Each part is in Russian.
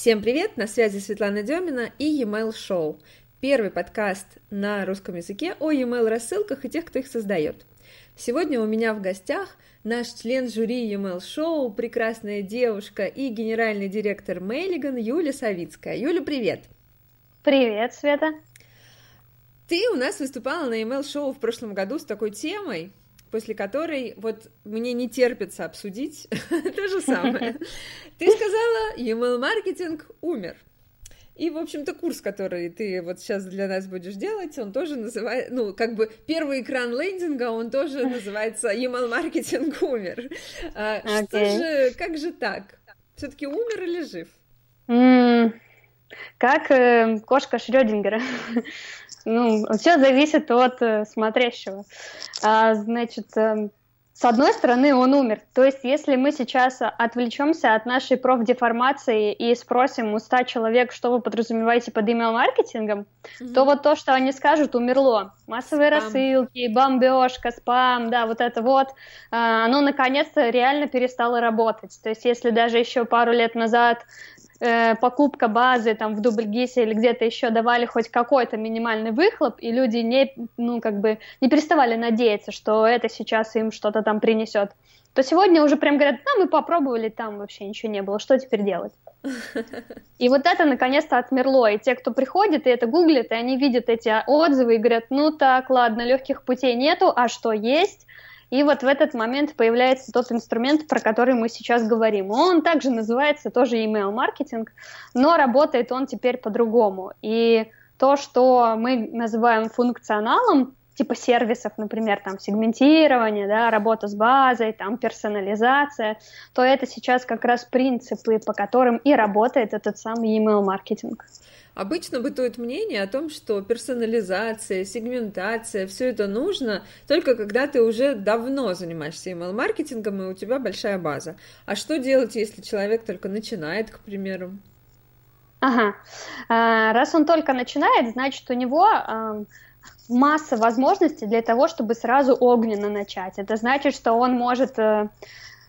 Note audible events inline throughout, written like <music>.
Всем привет, на связи Светлана Демина и e-mail шоу. Первый подкаст на русском языке о e-mail рассылках и тех, кто их создает. Сегодня у меня в гостях наш член жюри e-mail шоу, прекрасная девушка и генеральный директор Мейлиган Юля Савицкая. Юля, привет! Привет, Света! Ты у нас выступала на email шоу в прошлом году с такой темой, после которой вот мне не терпится обсудить <laughs> то же самое. Ты сказала, email-маркетинг умер. И, в общем-то, курс, который ты вот сейчас для нас будешь делать, он тоже называется, ну, как бы первый экран лендинга, он тоже <laughs> называется email-маркетинг умер. А, okay. Что же, как же так? Все-таки умер или жив? Mm, как э, кошка Шрёдингера. <laughs> Ну, все зависит от э, смотрящего. А, значит, э, с одной стороны, он умер. То есть, если мы сейчас отвлечемся от нашей профдеформации и спросим у 100 человек, что вы подразумеваете под email-маркетингом, mm-hmm. то вот то, что они скажут, умерло. Массовые спам. рассылки, бомбежка, спам, да, вот это вот, а, оно наконец-то реально перестало работать. То есть, если даже еще пару лет назад э, покупка базы там в Дубльгисе или где-то еще давали хоть какой-то минимальный выхлоп, и люди не, ну, как бы не переставали надеяться, что это сейчас им что-то там принесет, то сегодня уже прям говорят, ну, мы попробовали, там вообще ничего не было, что теперь делать? И вот это наконец-то отмерло. И те, кто приходит и это гуглит, и они видят эти отзывы и говорят, ну так, ладно, легких путей нету, а что есть? И вот в этот момент появляется тот инструмент, про который мы сейчас говорим. Он также называется тоже email маркетинг, но работает он теперь по-другому. И то, что мы называем функционалом, типа сервисов, например, там сегментирование, да, работа с базой, там персонализация, то это сейчас как раз принципы, по которым и работает этот самый email маркетинг. Обычно бытует мнение о том, что персонализация, сегментация, все это нужно только когда ты уже давно занимаешься email-маркетингом и у тебя большая база. А что делать, если человек только начинает, к примеру? Ага. А, раз он только начинает, значит, у него масса возможностей для того, чтобы сразу огненно начать. Это значит, что он может э,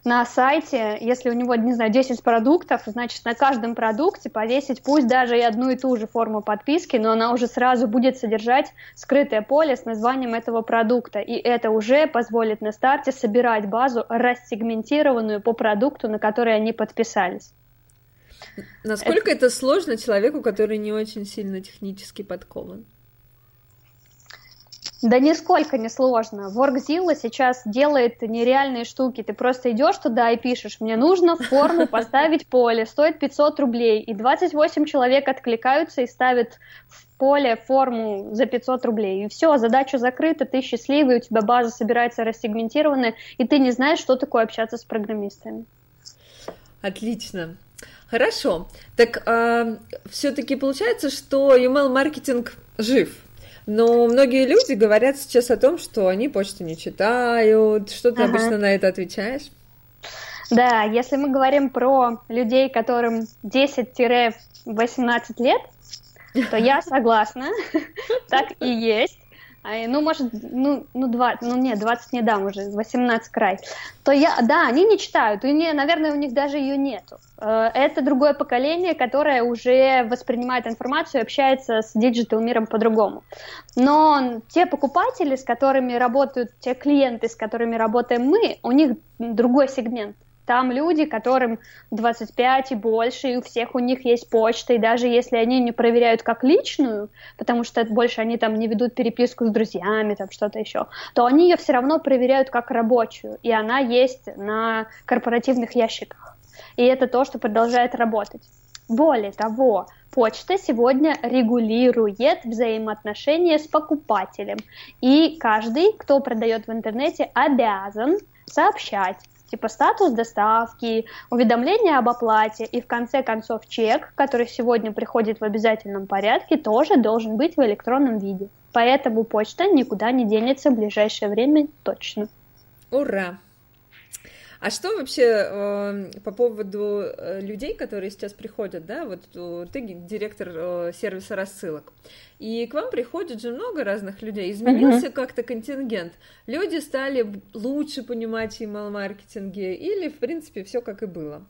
на сайте, если у него, не знаю, 10 продуктов, значит, на каждом продукте повесить пусть даже и одну и ту же форму подписки, но она уже сразу будет содержать скрытое поле с названием этого продукта, и это уже позволит на старте собирать базу рассегментированную по продукту, на который они подписались. Насколько это, это сложно человеку, который не очень сильно технически подкован? Да нисколько не сложно. Workzilla сейчас делает нереальные штуки. Ты просто идешь туда и пишешь, мне нужно форму поставить поле, стоит 500 рублей. И 28 человек откликаются и ставят в поле форму за 500 рублей. И все, задача закрыта, ты счастливый, у тебя база собирается рассегментированная, и ты не знаешь, что такое общаться с программистами. Отлично. Хорошо. Так э, а, все-таки получается, что email-маркетинг жив. Но многие люди говорят сейчас о том, что они почту не читают. Что ты ага. обычно на это отвечаешь? Да, если мы говорим про людей, которым 10-18 лет, то я согласна, <laughs> так и есть. А, ну, может, ну, ну, 20, ну, нет, 20 не дам уже, 18 край, то я, да, они не читают, и, не, наверное, у них даже ее нету. Э, это другое поколение, которое уже воспринимает информацию и общается с digital миром по-другому. Но те покупатели, с которыми работают, те клиенты, с которыми работаем мы, у них другой сегмент. Там люди, которым 25 и больше, и у всех у них есть почта, и даже если они не проверяют как личную, потому что больше они там не ведут переписку с друзьями, там что-то еще, то они ее все равно проверяют как рабочую, и она есть на корпоративных ящиках. И это то, что продолжает работать. Более того, почта сегодня регулирует взаимоотношения с покупателем. И каждый, кто продает в интернете, обязан сообщать типа статус доставки, уведомление об оплате и в конце концов чек, который сегодня приходит в обязательном порядке, тоже должен быть в электронном виде. Поэтому почта никуда не денется в ближайшее время точно. Ура! А что вообще э, по поводу э, людей, которые сейчас приходят, да, вот э, ты директор э, сервиса рассылок, и к вам приходит же много разных людей, изменился uh-huh. как-то контингент, люди стали лучше понимать email-маркетинге или, в принципе, все как и было?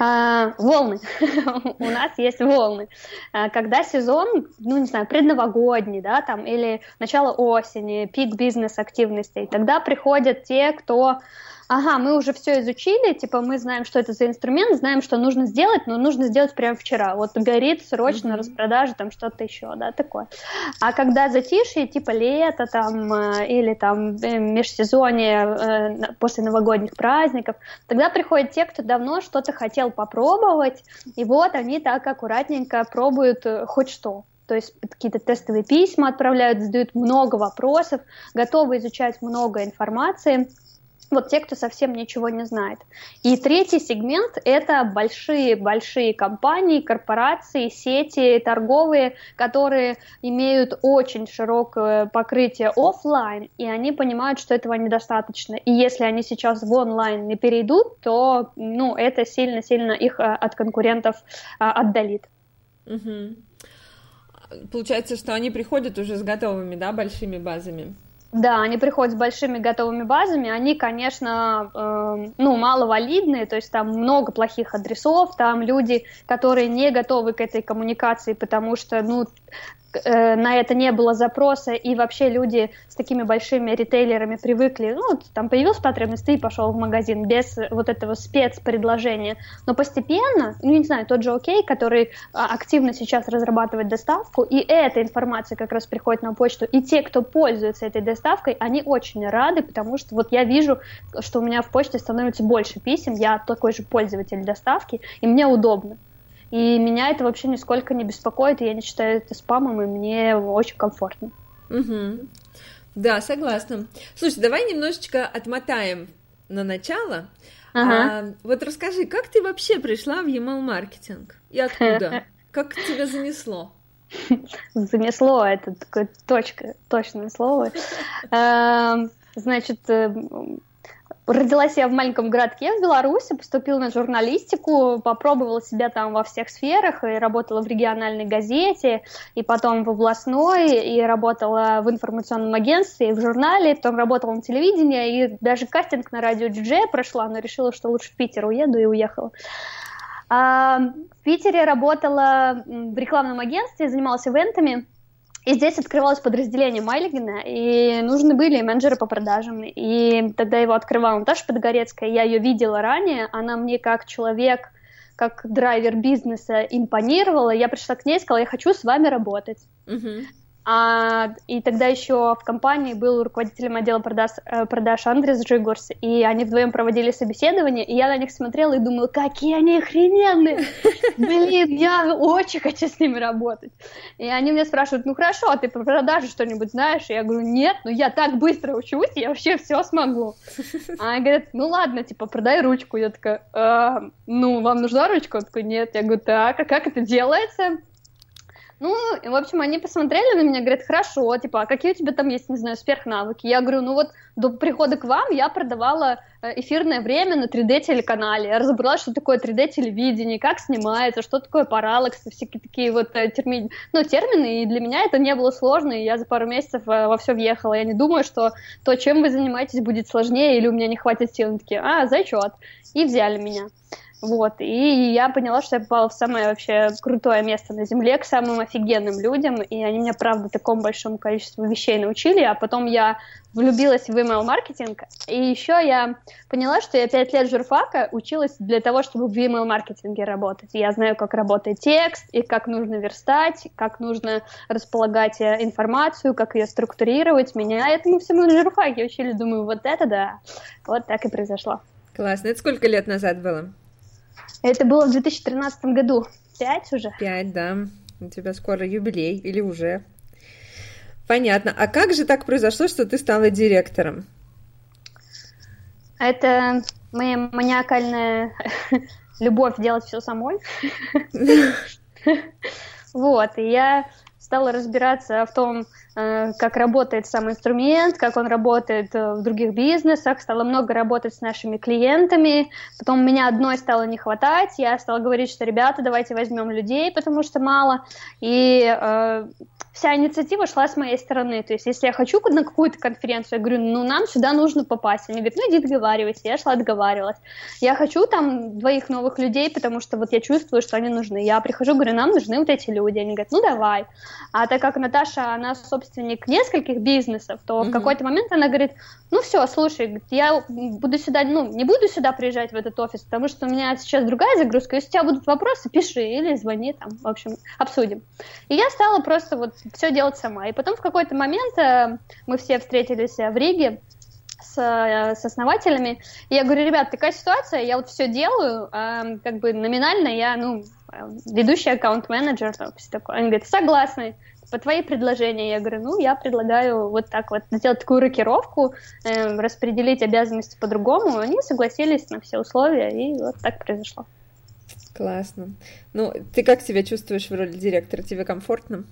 А, волны. <laughs> У нас есть волны. А, когда сезон, ну, не знаю, предновогодний, да, там, или начало осени, пик бизнес-активностей, тогда приходят те, кто ага, мы уже все изучили, типа мы знаем, что это за инструмент, знаем, что нужно сделать, но нужно сделать прямо вчера. Вот горит срочно mm-hmm. распродажа, там что-то еще, да, такое. А когда затишье, типа лето там э, или там э, межсезонье э, после новогодних праздников, тогда приходят те, кто давно что-то хотел попробовать, и вот они так аккуратненько пробуют хоть что то есть какие-то тестовые письма отправляют, задают много вопросов, готовы изучать много информации вот те, кто совсем ничего не знает. И третий сегмент – это большие-большие компании, корпорации, сети торговые, которые имеют очень широкое покрытие офлайн, и они понимают, что этого недостаточно. И если они сейчас в онлайн не перейдут, то ну, это сильно-сильно их а, от конкурентов а, отдалит. Угу. Получается, что они приходят уже с готовыми, да, большими базами? Да, они приходят с большими готовыми базами, они, конечно, э, ну, маловалидные, то есть там много плохих адресов, там люди, которые не готовы к этой коммуникации, потому что, ну, на это не было запроса, и вообще люди с такими большими ритейлерами привыкли, ну, там появилась потребность, ты пошел в магазин без вот этого спецпредложения. Но постепенно, ну, не знаю, тот же Окей, который а, активно сейчас разрабатывает доставку, и эта информация как раз приходит на почту, и те, кто пользуется этой доставкой, они очень рады, потому что вот я вижу, что у меня в почте становится больше писем, я такой же пользователь доставки, и мне удобно. И меня это вообще нисколько не беспокоит, и я не считаю это спамом, и мне очень комфортно. Угу. Да, согласна. Слушай, давай немножечко отмотаем на начало. Ага. А, вот расскажи, как ты вообще пришла в email маркетинг и откуда? <laughs> Как тебя занесло? Занесло, это такое точка, точное слово. <laughs> Эм, значит, э, Родилась я в маленьком городке в Беларуси, поступила на журналистику, попробовала себя там во всех сферах, и работала в региональной газете, и потом в областной, и работала в информационном агентстве, и в журнале, потом работала на телевидении, и даже кастинг на радио диджея прошла, но решила, что лучше в Питер уеду, и уехала. А, в Питере работала в рекламном агентстве, занималась ивентами, и здесь открывалось подразделение Майлигина, и нужны были менеджеры по продажам. И тогда его открывала Наташа Подгорецкая, я ее видела ранее, она мне как человек, как драйвер бизнеса импонировала. Я пришла к ней и сказала, я хочу с вами работать. Uh-huh. А, и тогда еще в компании был руководителем отдела продаж, э, продаж Андрес Джигурс, и они вдвоем проводили собеседование, и я на них смотрела и думала, какие они охрененные! <laughs> Блин, я очень хочу с ними работать. И они меня спрашивают, ну хорошо, а ты про продажи что-нибудь знаешь? И я говорю, нет, ну я так быстро учусь, я вообще все смогу. А они говорят, ну ладно, типа, продай ручку. Я такая, а, ну, вам нужна ручка? Он такой, нет. Я говорю, так, а как это делается? Ну, в общем, они посмотрели на меня, говорят, хорошо, типа, а какие у тебя там есть, не знаю, сверхнавыки? Я говорю, ну вот до прихода к вам я продавала э, эфирное время на 3D-телеканале. Я разобралась, что такое 3D-телевидение, как снимается, что такое параллакс, всякие такие вот э, термины, ну, термины, и для меня это не было сложно, и я за пару месяцев э, во все въехала. Я не думаю, что то, чем вы занимаетесь, будет сложнее, или у меня не хватит сил. Они такие, а, зачет. И взяли меня. Вот, и я поняла, что я попала в самое вообще крутое место на Земле, к самым офигенным людям, и они меня, правда, такому большому количеству вещей научили, а потом я влюбилась в email-маркетинг, и еще я поняла, что я пять лет журфака училась для того, чтобы в email-маркетинге работать. Я знаю, как работает текст, и как нужно верстать, как нужно располагать э, информацию, как ее структурировать. Меня этому всему на журфаке учили, думаю, вот это да, вот так и произошло. Классно. Это сколько лет назад было? Это было в 2013 году. Пять уже? Пять, да. У тебя скоро юбилей или уже? Понятно. А как же так произошло, что ты стала директором? Это моя маниакальная <laughs> любовь делать все самой. <laughs> <laughs> Вот, и я стала разбираться в том, как работает сам инструмент, как он работает э, в других бизнесах, стала много работать с нашими клиентами, потом меня одной стало не хватать, я стала говорить, что, ребята, давайте возьмем людей, потому что мало, и э, вся инициатива шла с моей стороны. То есть, если я хочу на какую-то конференцию, я говорю, ну, нам сюда нужно попасть. Они говорят, ну, иди договаривайся. Я шла договаривалась. Я хочу там двоих новых людей, потому что вот я чувствую, что они нужны. Я прихожу, говорю, нам нужны вот эти люди. Они говорят, ну, давай. А так как Наташа, она собственник нескольких бизнесов, то mm-hmm. в какой-то момент она говорит, ну, все, слушай, я буду сюда, ну, не буду сюда приезжать в этот офис, потому что у меня сейчас другая загрузка. Если у тебя будут вопросы, пиши или звони там, в общем, обсудим. И я стала просто вот все делать сама. И потом в какой-то момент э, мы все встретились э, в Риге с, э, с основателями, и я говорю, ребят, такая ситуация, я вот все делаю, э, как бы номинально я, ну, ведущий аккаунт-менеджер, все такое. Они говорят, согласны, по твои предложения. Я говорю, ну, я предлагаю вот так вот сделать такую рокировку, э, распределить обязанности по-другому. Они согласились на все условия, и вот так произошло. Классно. Ну, ты как себя чувствуешь в роли директора? Тебе комфортно?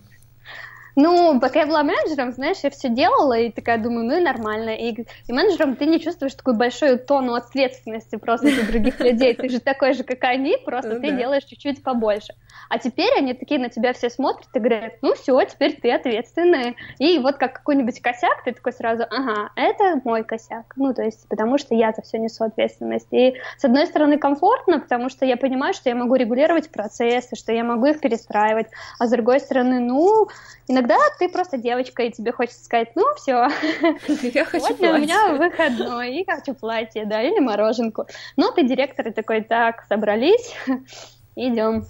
Ну, пока я была менеджером, знаешь, я все делала и такая думаю, ну и нормально. И, и менеджером ты не чувствуешь такую большую тону ответственности просто за других людей. Ты же такой же, как они, просто ну ты делаешь чуть-чуть побольше. А теперь они такие на тебя все смотрят и говорят, ну все, теперь ты ответственная. И вот как какой-нибудь косяк, ты такой сразу, ага, это мой косяк. Ну, то есть, потому что я за все несу ответственность. И с одной стороны комфортно, потому что я понимаю, что я могу регулировать процессы, что я могу их перестраивать. А с другой стороны, ну, иногда ты просто девочка, и тебе хочется сказать, ну, все, <laughs> я хочу сегодня у меня выходной, и хочу платье, да, или мороженку. Но ты директор, и такой, так, собрались, <laughs> идем.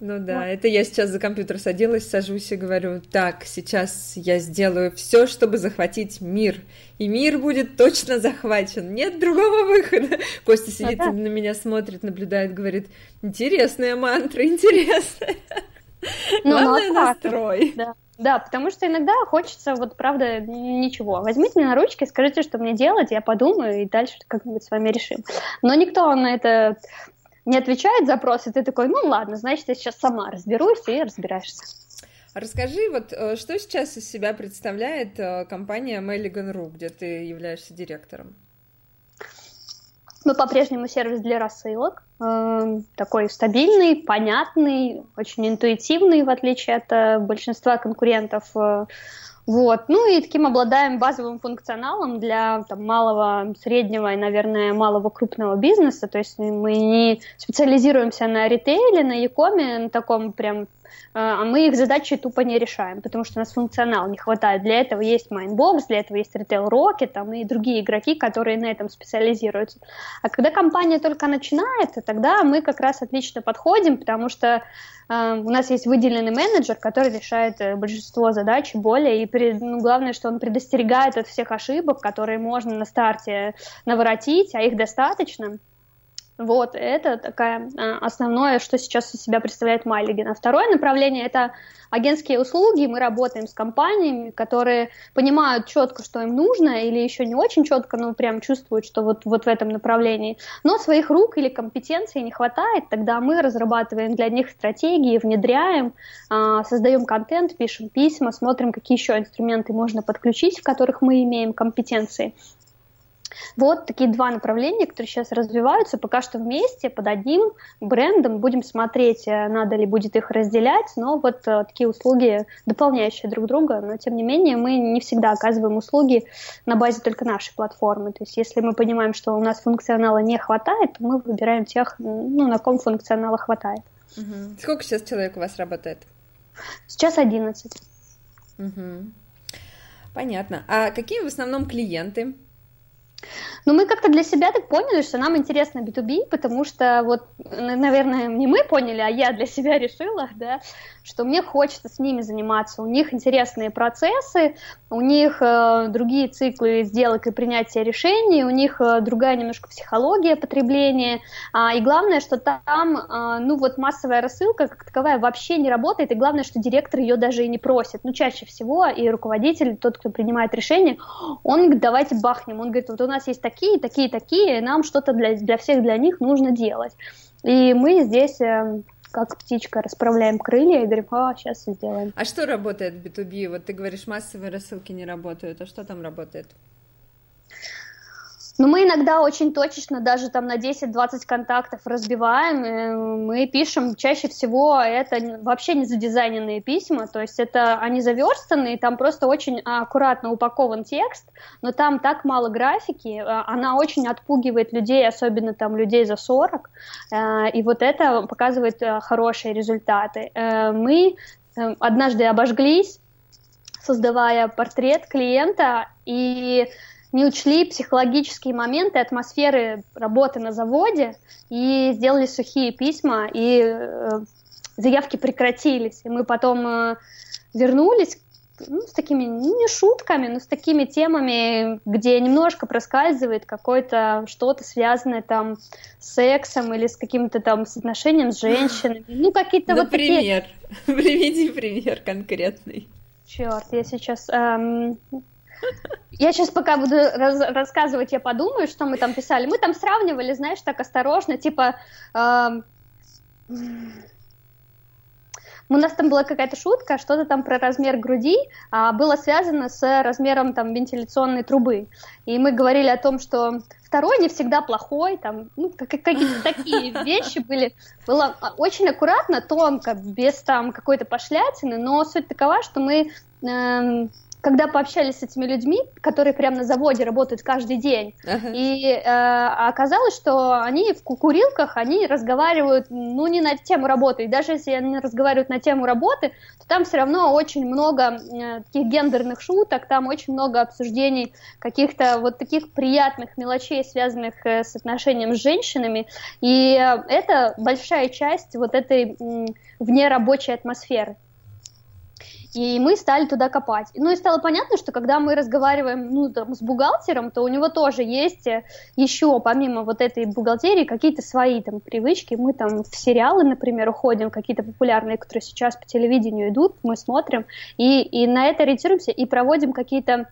Ну да, вот. это я сейчас за компьютер садилась, сажусь и говорю, так, сейчас я сделаю все, чтобы захватить мир, и мир будет точно захвачен, нет другого выхода. <laughs> Костя сидит а, да. на меня смотрит, наблюдает, говорит, интересная мантра, интересная. Ну, Главное ну, настрой. Да. Да, потому что иногда хочется, вот правда, ничего. Возьмите меня на ручки, скажите, что мне делать, я подумаю, и дальше как-нибудь с вами решим. Но никто на это не отвечает запрос, и ты такой, ну ладно, значит, я сейчас сама разберусь, и разбираешься. Расскажи, вот э, что сейчас из себя представляет э, компания Melligan.ru, где ты являешься директором? Мы по-прежнему сервис для рассылок, э, такой стабильный, понятный, очень интуитивный, в отличие от э, большинства конкурентов. Э, вот. Ну и таким обладаем базовым функционалом для там, малого, среднего и, наверное, малого крупного бизнеса. То есть мы не специализируемся на ритейле, на якоме, на таком прям а, а мы их задачи тупо не решаем, потому что у нас функционал не хватает. Для этого есть Mindbox, для этого есть Retail Rocket там, и другие игроки, которые на этом специализируются. А когда компания только начинает, тогда мы как раз отлично подходим, потому что э, у нас есть выделенный менеджер, который решает э, большинство задач более, и при, ну, главное, что он предостерегает от всех ошибок, которые можно на старте наворотить, а их достаточно. Вот, это такая а, основное, что сейчас из себя представляет Майлиген. А второе направление – это агентские услуги. Мы работаем с компаниями, которые понимают четко, что им нужно, или еще не очень четко, но прям чувствуют, что вот, вот в этом направлении. Но своих рук или компетенций не хватает, тогда мы разрабатываем для них стратегии, внедряем, а, создаем контент, пишем письма, смотрим, какие еще инструменты можно подключить, в которых мы имеем компетенции. Вот такие два направления, которые сейчас развиваются, пока что вместе, под одним брендом. Будем смотреть, э, надо ли будет их разделять, но вот э, такие услуги, дополняющие друг друга, но тем не менее мы не всегда оказываем услуги на базе только нашей платформы. То есть если мы понимаем, что у нас функционала не хватает, то мы выбираем тех, ну, на ком функционала хватает. Угу. Сколько сейчас человек у вас работает? Сейчас 11. Угу. Понятно. А какие в основном клиенты? Но мы как-то для себя так поняли, что нам интересно B2B, потому что вот, наверное, не мы поняли, а я для себя решила, да, что мне хочется с ними заниматься. У них интересные процессы, у них э, другие циклы сделок и принятия решений, у них э, другая немножко психология потребления. А, и главное, что там, э, ну вот массовая рассылка как таковая вообще не работает, и главное, что директор ее даже и не просит. Ну, чаще всего и руководитель, тот, кто принимает решение, он говорит, давайте бахнем. Он говорит, вот у нас есть такие, такие, такие, нам что-то для, для всех, для них нужно делать. И мы здесь э, как птичка расправляем крылья и говорим, а, сейчас сделаем. А что работает в B2B? Вот ты говоришь, массовые рассылки не работают, а что там работает? Но мы иногда очень точечно даже там на 10-20 контактов разбиваем. Мы пишем чаще всего это вообще не задизайненные письма, то есть это они заверстанные, там просто очень аккуратно упакован текст, но там так мало графики, а, она очень отпугивает людей, особенно там людей за 40, э, и вот это показывает э, хорошие результаты. Э, мы однажды обожглись, создавая портрет клиента, и не учли психологические моменты атмосферы работы на заводе и сделали сухие письма, и э, заявки прекратились. И мы потом э, вернулись ну, с такими, не шутками, но с такими темами, где немножко проскальзывает какое-то что-то связанное там с сексом или с каким-то там отношением с женщинами. Ну, какие-то вот такие... <laughs> Приведи пример конкретный. Черт, я сейчас... Эм, я сейчас пока буду раз рассказывать, я подумаю, что мы там писали. Мы там сравнивали, знаешь, так осторожно, типа... Э у нас там была какая-то шутка, что-то там про размер груди а, было связано с размером там вентиляционной трубы. И мы говорили о том, что второй не всегда плохой, там, ну, какие-то такие <laughs> вещи были. Было очень аккуратно, тонко, без там какой-то пошлятины, но суть такова, что мы э, когда пообщались с этими людьми, которые прямо на заводе работают каждый день, uh-huh. и э, оказалось, что они в кукурилках, они разговаривают, ну, не на тему работы, и даже если они разговаривают на тему работы, то там все равно очень много э, таких гендерных шуток, там очень много обсуждений каких-то вот таких приятных мелочей, связанных э, с отношением с женщинами, и э, это большая часть вот этой э, внерабочей атмосферы. И мы стали туда копать. Ну и стало понятно, что когда мы разговариваем ну, там, с бухгалтером, то у него тоже есть э, еще, помимо вот этой бухгалтерии, какие-то свои там привычки. Мы там в сериалы, например, уходим, какие-то популярные, которые сейчас по телевидению идут, мы смотрим, и, и на это ориентируемся, и проводим какие-то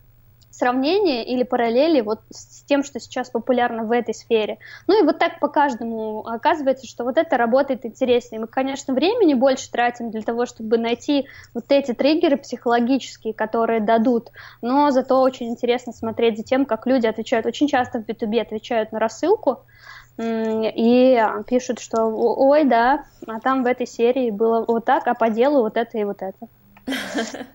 сравнения или параллели вот с тем, что сейчас популярно в этой сфере. Ну и вот так по каждому оказывается, что вот это работает интереснее. Мы, конечно, времени больше тратим для того, чтобы найти вот эти триггеры психологические, которые дадут, но зато очень интересно смотреть за тем, как люди отвечают. Очень часто в B2B отвечают на рассылку, и пишут, что ой, да, а там в этой серии было вот так, а по делу вот это и вот это. <laughs>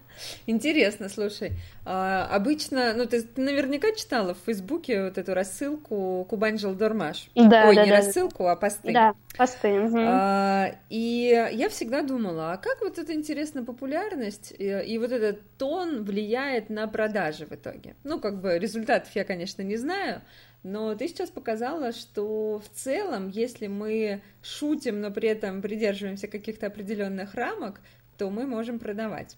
Интересно, слушай. А, обычно, ну ты, ты наверняка читала в Фейсбуке вот эту рассылку Кубань Дормаш. Да, Ой, да, не да, рассылку, а посты. Да, посты. Угу. А, и я всегда думала, а как вот эта интересная популярность и, и вот этот тон влияет на продажи в итоге? Ну, как бы результатов я, конечно, не знаю, но ты сейчас показала, что в целом, если мы шутим, но при этом придерживаемся каких-то определенных рамок, то мы можем продавать.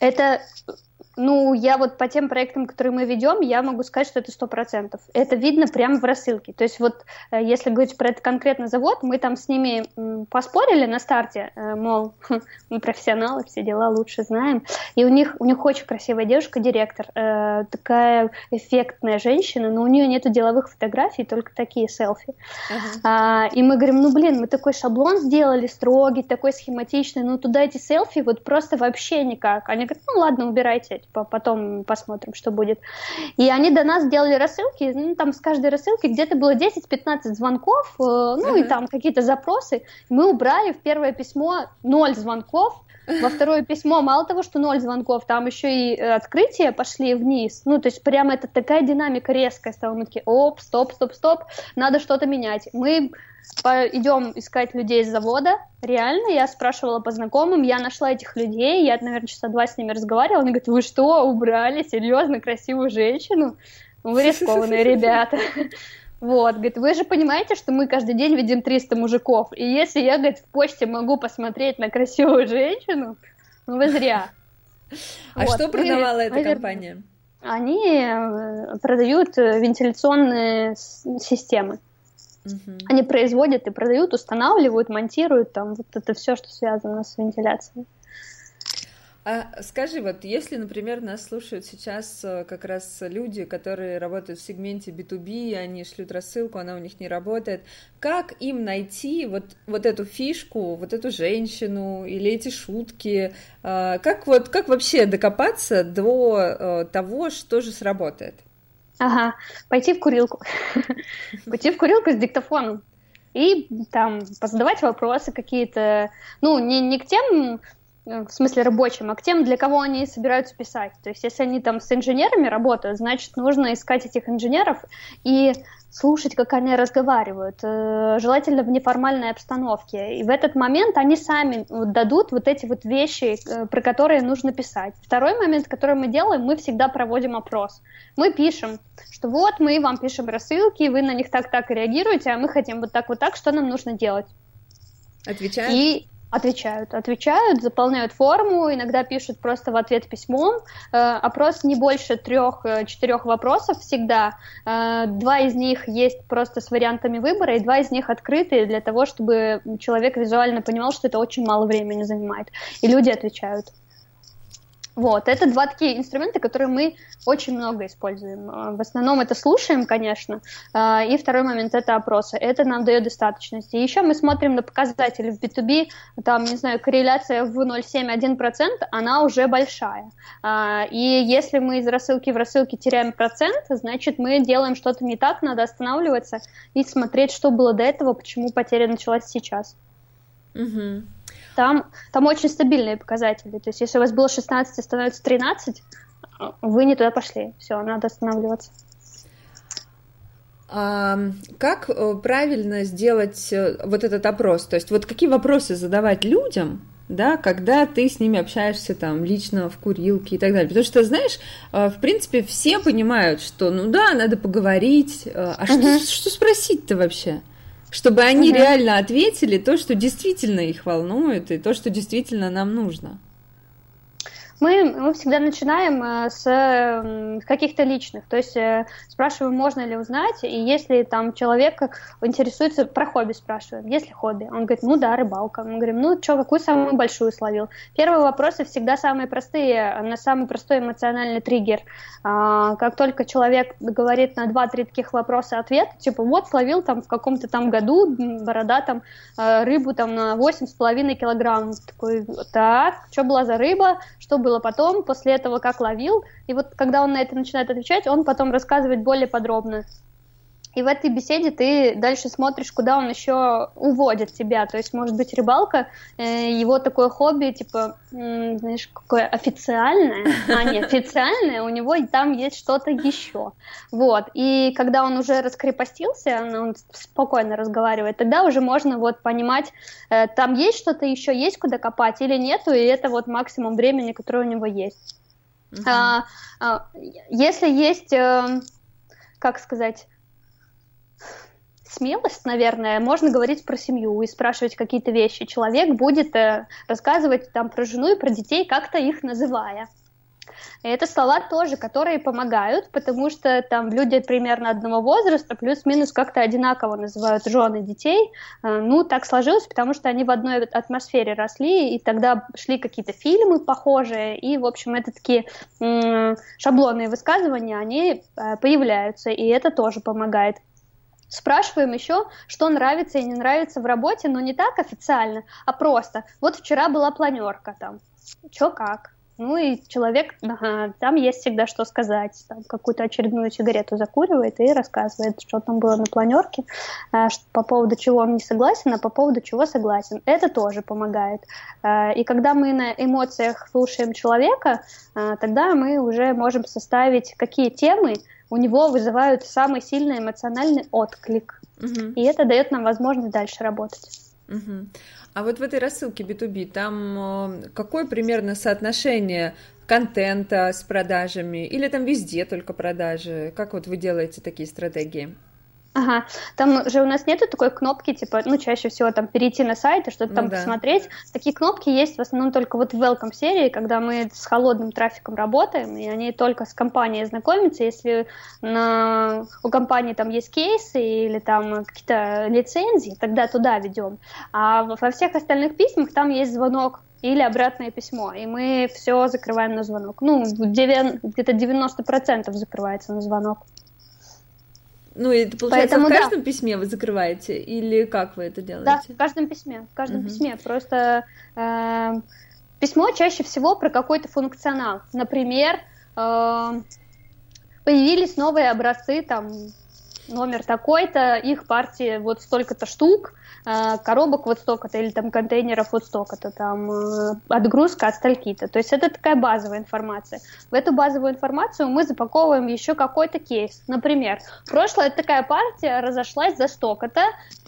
Это ну, я вот по тем проектам, которые мы ведем, я могу сказать, что это сто процентов. Это видно прямо в рассылке. То есть вот, э, если говорить про этот конкретно завод, мы там с ними поспорили на старте, э, мол, <laughs> мы профессионалы, все дела лучше знаем. И у них, у них очень красивая девушка, директор, э, такая эффектная женщина, но у нее нету деловых фотографий, только такие селфи. Uh-huh. И мы говорим, ну, блин, мы такой шаблон сделали, строгий, такой схематичный, ну, туда эти селфи вот просто вообще никак. Они говорят, ну, ладно, убирайте типа, потом посмотрим, что будет. И они до нас делали рассылки, ну, там с каждой рассылки где-то было 10-15 звонков, э, ну, uh-huh. и там какие-то запросы. Мы убрали в первое письмо 0 звонков, во второе письмо мало того, что ноль звонков, там еще и э, открытия пошли вниз. Ну, то есть прямо это такая динамика резкая стала. Мы такие, оп, стоп, стоп, стоп, надо что-то менять. Мы идем искать людей с завода. Реально, я спрашивала по знакомым, я нашла этих людей, я, наверное, часа два с ними разговаривала. Они говорят, вы что, убрали серьезно красивую женщину? Вы рискованные ребята. Вот, говорит, вы же понимаете, что мы каждый день видим 300 мужиков, и если я, говорит, в почте могу посмотреть на красивую женщину, ну вы зря. А вот. что продавала эта компания? Они э, продают э, вентиляционные системы. Угу. Они производят и продают, устанавливают, монтируют там вот это все, что связано с вентиляцией. А скажи, вот если, например, нас слушают сейчас э, как раз люди, которые работают в сегменте B2B, они шлют рассылку, она у них не работает, как им найти вот, вот эту фишку, вот эту женщину или эти шутки? А, как, вот, как вообще докопаться до э, того, что же сработает? Ага, пойти в курилку. <laughs> Пойти в курилку с диктофоном и там позадавать вопросы какие-то, ну, не, не к тем в смысле рабочим, а к тем, для кого они собираются писать. То есть, если они там с инженерами работают, значит, нужно искать этих инженеров и слушать, как они разговаривают, э, желательно в неформальной обстановке. И в этот момент они сами дадут вот эти вот вещи, э, про которые нужно писать. Второй момент, который мы делаем, мы всегда проводим опрос. Мы пишем, что вот мы вам пишем рассылки, вы на них так-так реагируете, а мы хотим вот так вот так, что нам нужно делать. Отвечают? И Отвечают, отвечают, заполняют форму, иногда пишут просто в ответ письмом. Э, опрос не больше трех-четырех вопросов всегда. Э, два из них есть просто с вариантами выбора, и два из них открытые для того, чтобы человек визуально понимал, что это очень мало времени занимает. И люди отвечают. Вот, это два такие инструмента, которые мы очень много используем. А, в основном это слушаем, конечно, а, и второй момент это опросы. Это нам дает достаточность. И еще мы смотрим на показатели в B2B, там, не знаю, корреляция в 0,7-1%, она уже большая. А, и если мы из рассылки в рассылке теряем процент, значит, мы делаем что-то не так, надо останавливаться и смотреть, что было до этого, почему потеря началась сейчас. Угу там, там очень стабильные показатели. То есть, если у вас было 16 и становится 13, вы не туда пошли. Все, надо останавливаться. А как э, правильно сделать э, вот этот опрос? То есть, вот какие вопросы задавать людям, да, когда ты с ними общаешься там лично в курилке и так далее. Потому что, знаешь, э, в принципе, все понимают, что, ну да, надо поговорить, а uh-huh. что, что спросить-то вообще? Чтобы они угу. реально ответили то, что действительно их волнует, и то, что действительно нам нужно. Мы, мы всегда начинаем э, с, каких-то личных, то есть э, спрашиваем, можно ли узнать, и если там человек интересуется, про хобби спрашиваем, есть ли хобби? Он говорит, ну да, рыбалка. Мы говорим, ну что, какую самую большую словил? Первые вопросы всегда самые простые, на самый простой эмоциональный триггер. А, как только человек говорит на два-три таких вопроса ответ, типа вот словил там в каком-то там году борода там э, рыбу там на 8,5 килограмм. Такой, так, что была за рыба, что было потом, после этого как ловил. И вот когда он на это начинает отвечать, он потом рассказывает более подробно. И в этой беседе ты дальше смотришь, куда он еще уводит тебя. То есть, может быть, рыбалка, э, его такое хобби, типа, знаешь, какое официальное, а не официальное, у него там есть что-то еще. Вот. И когда он уже раскрепостился, он спокойно разговаривает, тогда уже можно вот понимать, э, там есть что-то еще, есть куда копать или нету, и это вот максимум времени, которое у него есть. Uh-huh. А, а, если есть, э, как сказать, смелость, наверное, можно говорить про семью и спрашивать какие-то вещи. Человек будет э, рассказывать там про жену и про детей, как-то их называя. И это слова тоже, которые помогают, потому что там люди примерно одного возраста плюс-минус как-то одинаково называют жены детей. Э, ну, так сложилось, потому что они в одной атмосфере росли, и тогда шли какие-то фильмы похожие, и, в общем, это такие шаблонные высказывания, они э, появляются, и это тоже помогает. Спрашиваем еще, что нравится и не нравится в работе, но не так официально, а просто. Вот вчера была планерка там. Чё как? Ну и человек, ага, там есть всегда что сказать. Там какую-то очередную сигарету закуривает и рассказывает, что там было на планерке, а, по поводу чего он не согласен, а по поводу чего согласен. Это тоже помогает. А, и когда мы на эмоциях слушаем человека, а, тогда мы уже можем составить, какие темы у него вызывают самый сильный эмоциональный отклик. Угу. И это дает нам возможность дальше работать. Угу. А вот в этой рассылке B2B там э, какое примерно соотношение контента с продажами? Или там везде только продажи? Как вот вы делаете такие стратегии? Ага, там же у нас нету такой кнопки, типа, ну, чаще всего там перейти на сайт и что-то ну, там да. посмотреть. Такие кнопки есть в основном только вот в welcome серии, когда мы с холодным трафиком работаем, и они только с компанией знакомятся. Если на... у компании там есть кейсы или там какие-то лицензии, тогда туда ведем. А во всех остальных письмах там есть звонок или обратное письмо, и мы все закрываем на звонок. Ну, где-то 90% закрывается на звонок. Ну, и это получается Поэтому, в каждом да. письме вы закрываете, или как вы это делаете? Да, в каждом письме, в каждом угу. письме. Просто э, письмо чаще всего про какой-то функционал. Например, э, появились новые образцы, там, номер такой-то, их партии вот столько-то штук, Э, коробок вот столько-то или там контейнеров вот столько-то, там э, отгрузка от стальки-то. То есть это такая базовая информация. В эту базовую информацию мы запаковываем еще какой-то кейс. Например, прошлая такая партия разошлась за столько-то,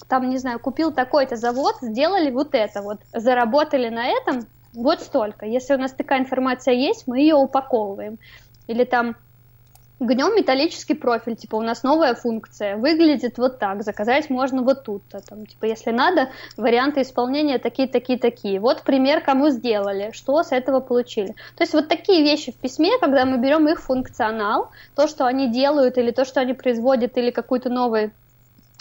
там, не знаю, купил такой-то завод, сделали вот это вот, заработали на этом вот столько. Если у нас такая информация есть, мы ее упаковываем. Или там гнем металлический профиль, типа у нас новая функция, выглядит вот так, заказать можно вот тут-то, там, типа если надо, варианты исполнения такие, такие, такие. Вот пример, кому сделали, что с этого получили. То есть вот такие вещи в письме, когда мы берем их функционал, то, что они делают, или то, что они производят, или какую-то новую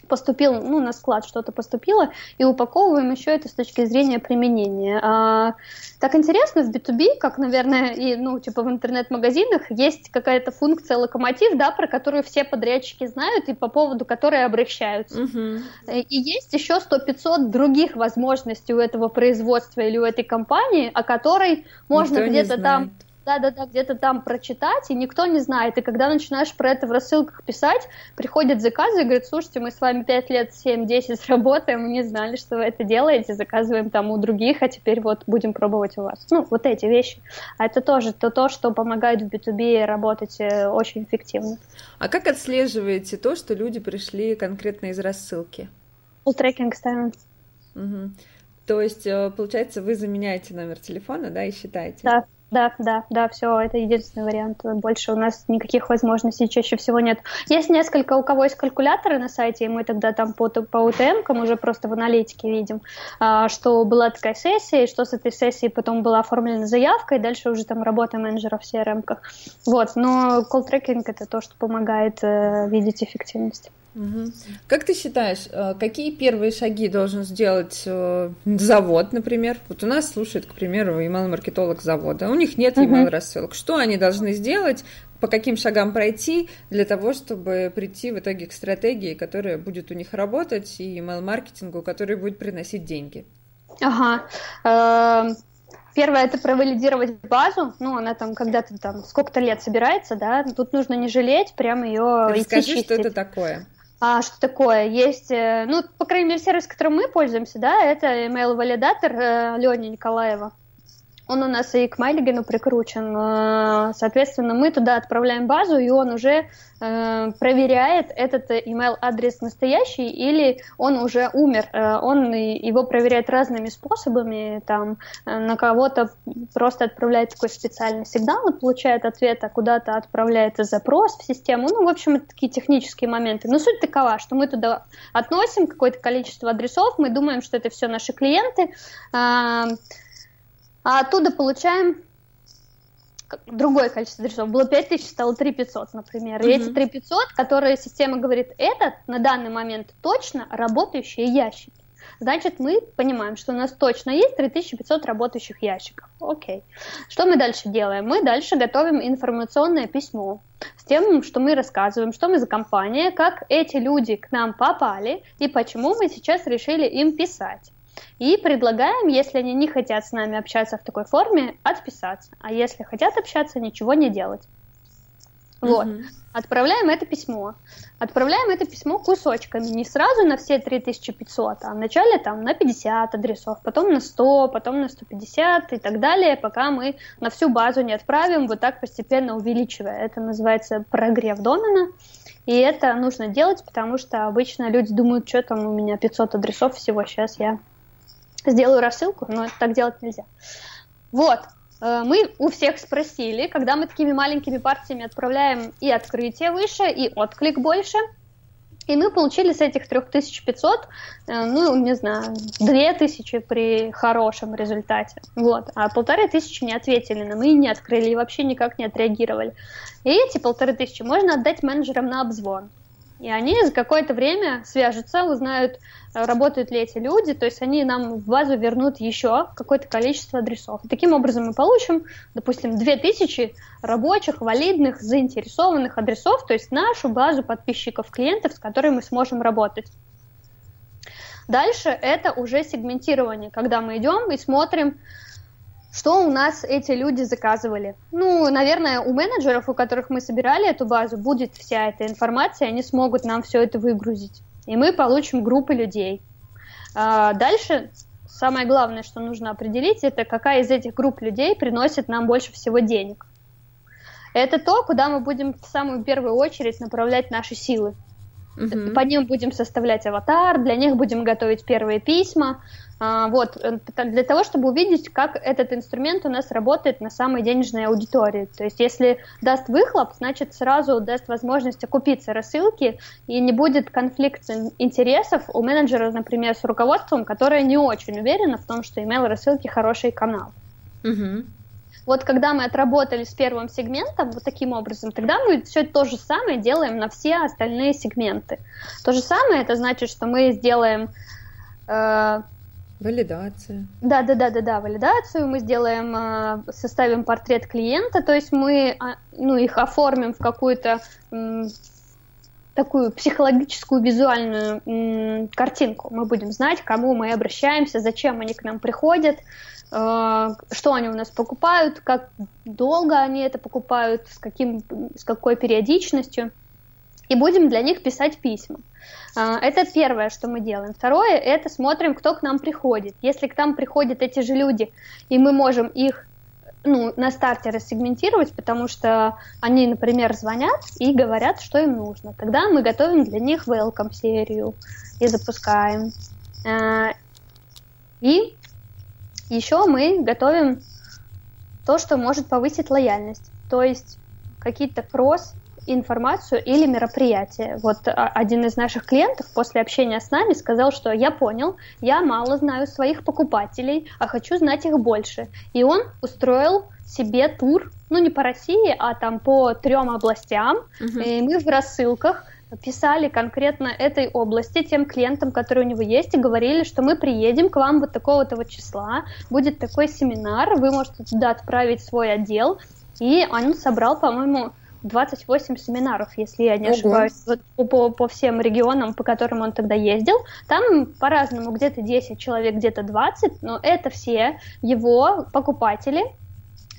поступил, ну, на склад что-то поступило, и упаковываем еще это с точки зрения применения. А, так интересно в B2B, как, наверное, и, ну, типа в интернет-магазинах есть какая-то функция локомотив, да, про которую все подрядчики знают и по поводу которой обращаются. Uh-huh. И есть еще 100-500 других возможностей у этого производства или у этой компании, о которой можно где-то там да-да-да, где-то там прочитать, и никто не знает. И когда начинаешь про это в рассылках писать, приходят заказы и говорят, слушайте, мы с вами 5 лет, 7-10 <laughs> работаем, мы не знали, что вы это делаете, заказываем там у других, а теперь вот будем пробовать у вас. Ну, вот эти вещи. А это тоже то, то что помогает в B2B работать э, очень эффективно. А как отслеживаете то, что люди пришли конкретно из рассылки? Full трекинг ставим. Угу. То есть, э, получается, вы заменяете номер телефона, да, и считаете? Да, да, да, да, все, это единственный вариант. Больше у нас никаких возможностей чаще всего нет. Есть несколько, у кого есть калькуляторы на сайте, и мы тогда там по, по УТМ уже просто в аналитике видим, а, что была такая сессия, и что с этой сессией потом была оформлена заявка, и дальше уже там работа менеджера в CRM-ках. Вот, но колл-трекинг это то, что помогает э, видеть эффективность. Угу. Как ты считаешь, э, какие первые шаги должен сделать э, завод, например? Вот у нас слушает, к примеру, email-маркетолог завода. У них нет email рассылок. Что они должны сделать? По каким шагам пройти для того, чтобы прийти в итоге к стратегии, которая будет у них работать, и email-маркетингу, который будет приносить деньги? Ага. Эм, первое это провалидировать базу, ну она там когда-то там сколько-то лет собирается, да, тут нужно не жалеть, прям ее Расскажи, идти чистить. что это такое. А что такое? Есть, э, ну, по крайней мере, сервис, которым мы пользуемся, да, это email-валидатор э, Николаева. Он у нас и к Майлигену прикручен. Э, соответственно, мы туда отправляем базу, и он уже э, проверяет, этот email адрес настоящий или он уже умер. Э, он его проверяет разными способами. Там, на кого-то просто отправляет такой специальный сигнал, он получает ответ, а куда-то отправляет запрос в систему. Ну, в общем, это такие технические моменты. Но суть такова, что мы туда относим какое-то количество адресов, мы думаем, что это все наши клиенты а оттуда получаем другое количество адресов. Было 5000, стало 3500, например. Mm-hmm. И эти 3500, которые система говорит, это на данный момент точно работающие ящики. Значит, мы понимаем, что у нас точно есть 3500 работающих ящиков. Окей. Что мы дальше делаем? Мы дальше готовим информационное письмо с тем, что мы рассказываем, что мы за компания, как эти люди к нам попали и почему мы сейчас решили им писать. И предлагаем, если они не хотят с нами общаться в такой форме, отписаться. А если хотят общаться, ничего не делать. Вот. Угу. Отправляем это письмо. Отправляем это письмо кусочками. Не сразу на все 3500, а вначале там на 50 адресов, потом на 100, потом на 150 и так далее, пока мы на всю базу не отправим, вот так постепенно увеличивая. Это называется прогрев домена. И это нужно делать, потому что обычно люди думают, что там у меня 500 адресов всего, сейчас я сделаю рассылку, но так делать нельзя. Вот, э, мы у всех спросили, когда мы такими маленькими партиями отправляем и открытие выше, и отклик больше, И мы получили с этих 3500, э, ну, не знаю, 2000 при хорошем результате. Вот. А полторы тысячи не ответили нам и не открыли, и вообще никак не отреагировали. И эти полторы тысячи можно отдать менеджерам на обзвон. И они за какое-то время свяжутся, узнают, работают ли эти люди, то есть они нам в базу вернут еще какое-то количество адресов. Таким образом мы получим, допустим, 2000 рабочих, валидных, заинтересованных адресов, то есть нашу базу подписчиков, клиентов, с которыми мы сможем работать. Дальше это уже сегментирование, когда мы идем и смотрим, что у нас эти люди заказывали? Ну, наверное, у менеджеров, у которых мы собирали эту базу, будет вся эта информация, они смогут нам все это выгрузить. И мы получим группы людей. А дальше самое главное, что нужно определить, это какая из этих групп людей приносит нам больше всего денег. Это то, куда мы будем в самую первую очередь направлять наши силы. Угу. По ним будем составлять аватар, для них будем готовить первые письма, вот, э, для того, чтобы увидеть, как этот инструмент у нас работает на самой денежной аудитории. То есть, если даст выхлоп, значит, сразу даст возможность окупиться рассылки, и не будет конфликта интересов у менеджера, например, с руководством, которое не очень уверено в том, что email рассылки хороший канал. Угу. Вот когда мы отработали с первым сегментом вот таким образом, тогда мы все то же самое делаем на все остальные сегменты. То же самое это значит, что мы сделаем э, Валидация. Да, да, да, да, да, валидацию мы сделаем, а, составим портрет клиента, то есть мы а, ну, их оформим в какую-то такую психологическую визуальную картинку. Мы будем знать, к кому мы обращаемся, зачем они к нам приходят, а, что они у нас покупают, как долго они это покупают, с, каким, с какой периодичностью. И будем для них писать письма. А, это первое, что мы делаем. Второе, это смотрим, кто к нам приходит. Если к нам приходят эти же люди, и мы можем их ну, на старте рассегментировать, потому что они, например, звонят и говорят, что им нужно. Тогда мы готовим для них welcome серию и запускаем. А, и еще мы готовим то, что может повысить лояльность. То есть какие-то кросс информацию или мероприятие. Вот а, один из наших клиентов после общения с нами сказал, что я понял, я мало знаю своих покупателей, а хочу знать их больше. И он устроил себе тур, ну не по России, а там по трем областям. Uh-huh. И мы в рассылках писали конкретно этой области тем клиентам, которые у него есть, и говорили, что мы приедем к вам вот такого-то вот числа, будет такой семинар, вы можете туда отправить свой отдел, и он собрал, по-моему, 28 семинаров, если я не ошибаюсь, вот по, по всем регионам, по которым он тогда ездил. Там по-разному, где-то 10 человек, где-то 20, но это все его покупатели,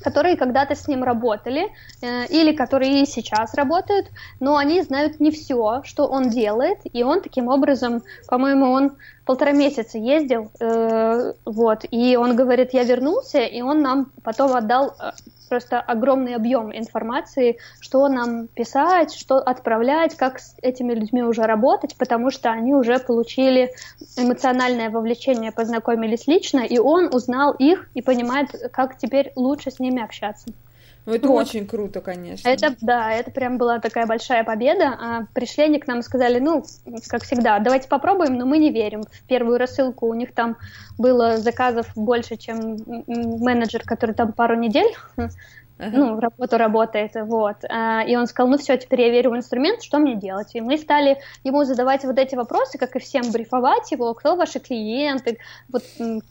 которые когда-то с ним работали э, или которые и сейчас работают, но они знают не все, что он делает, и он таким образом, по-моему, он полтора месяца ездил, э, вот, и он говорит, я вернулся, и он нам потом отдал э, просто огромный объем информации, что нам писать, что отправлять, как с этими людьми уже работать, потому что они уже получили эмоциональное вовлечение, познакомились лично, и он узнал их и понимает, как теперь лучше с ними общаться. Ну, это вот. очень круто, конечно. Это, да, это прям была такая большая победа. А, пришли они к нам и сказали, ну, как всегда, давайте попробуем, но мы не верим. В первую рассылку у них там было заказов больше, чем менеджер, который там пару недель <laughs> uh-huh. ну, работу работает, вот. А, и он сказал, ну все, теперь я верю в инструмент, что мне делать? И мы стали ему задавать вот эти вопросы, как и всем брифовать его, кто ваши клиенты, вот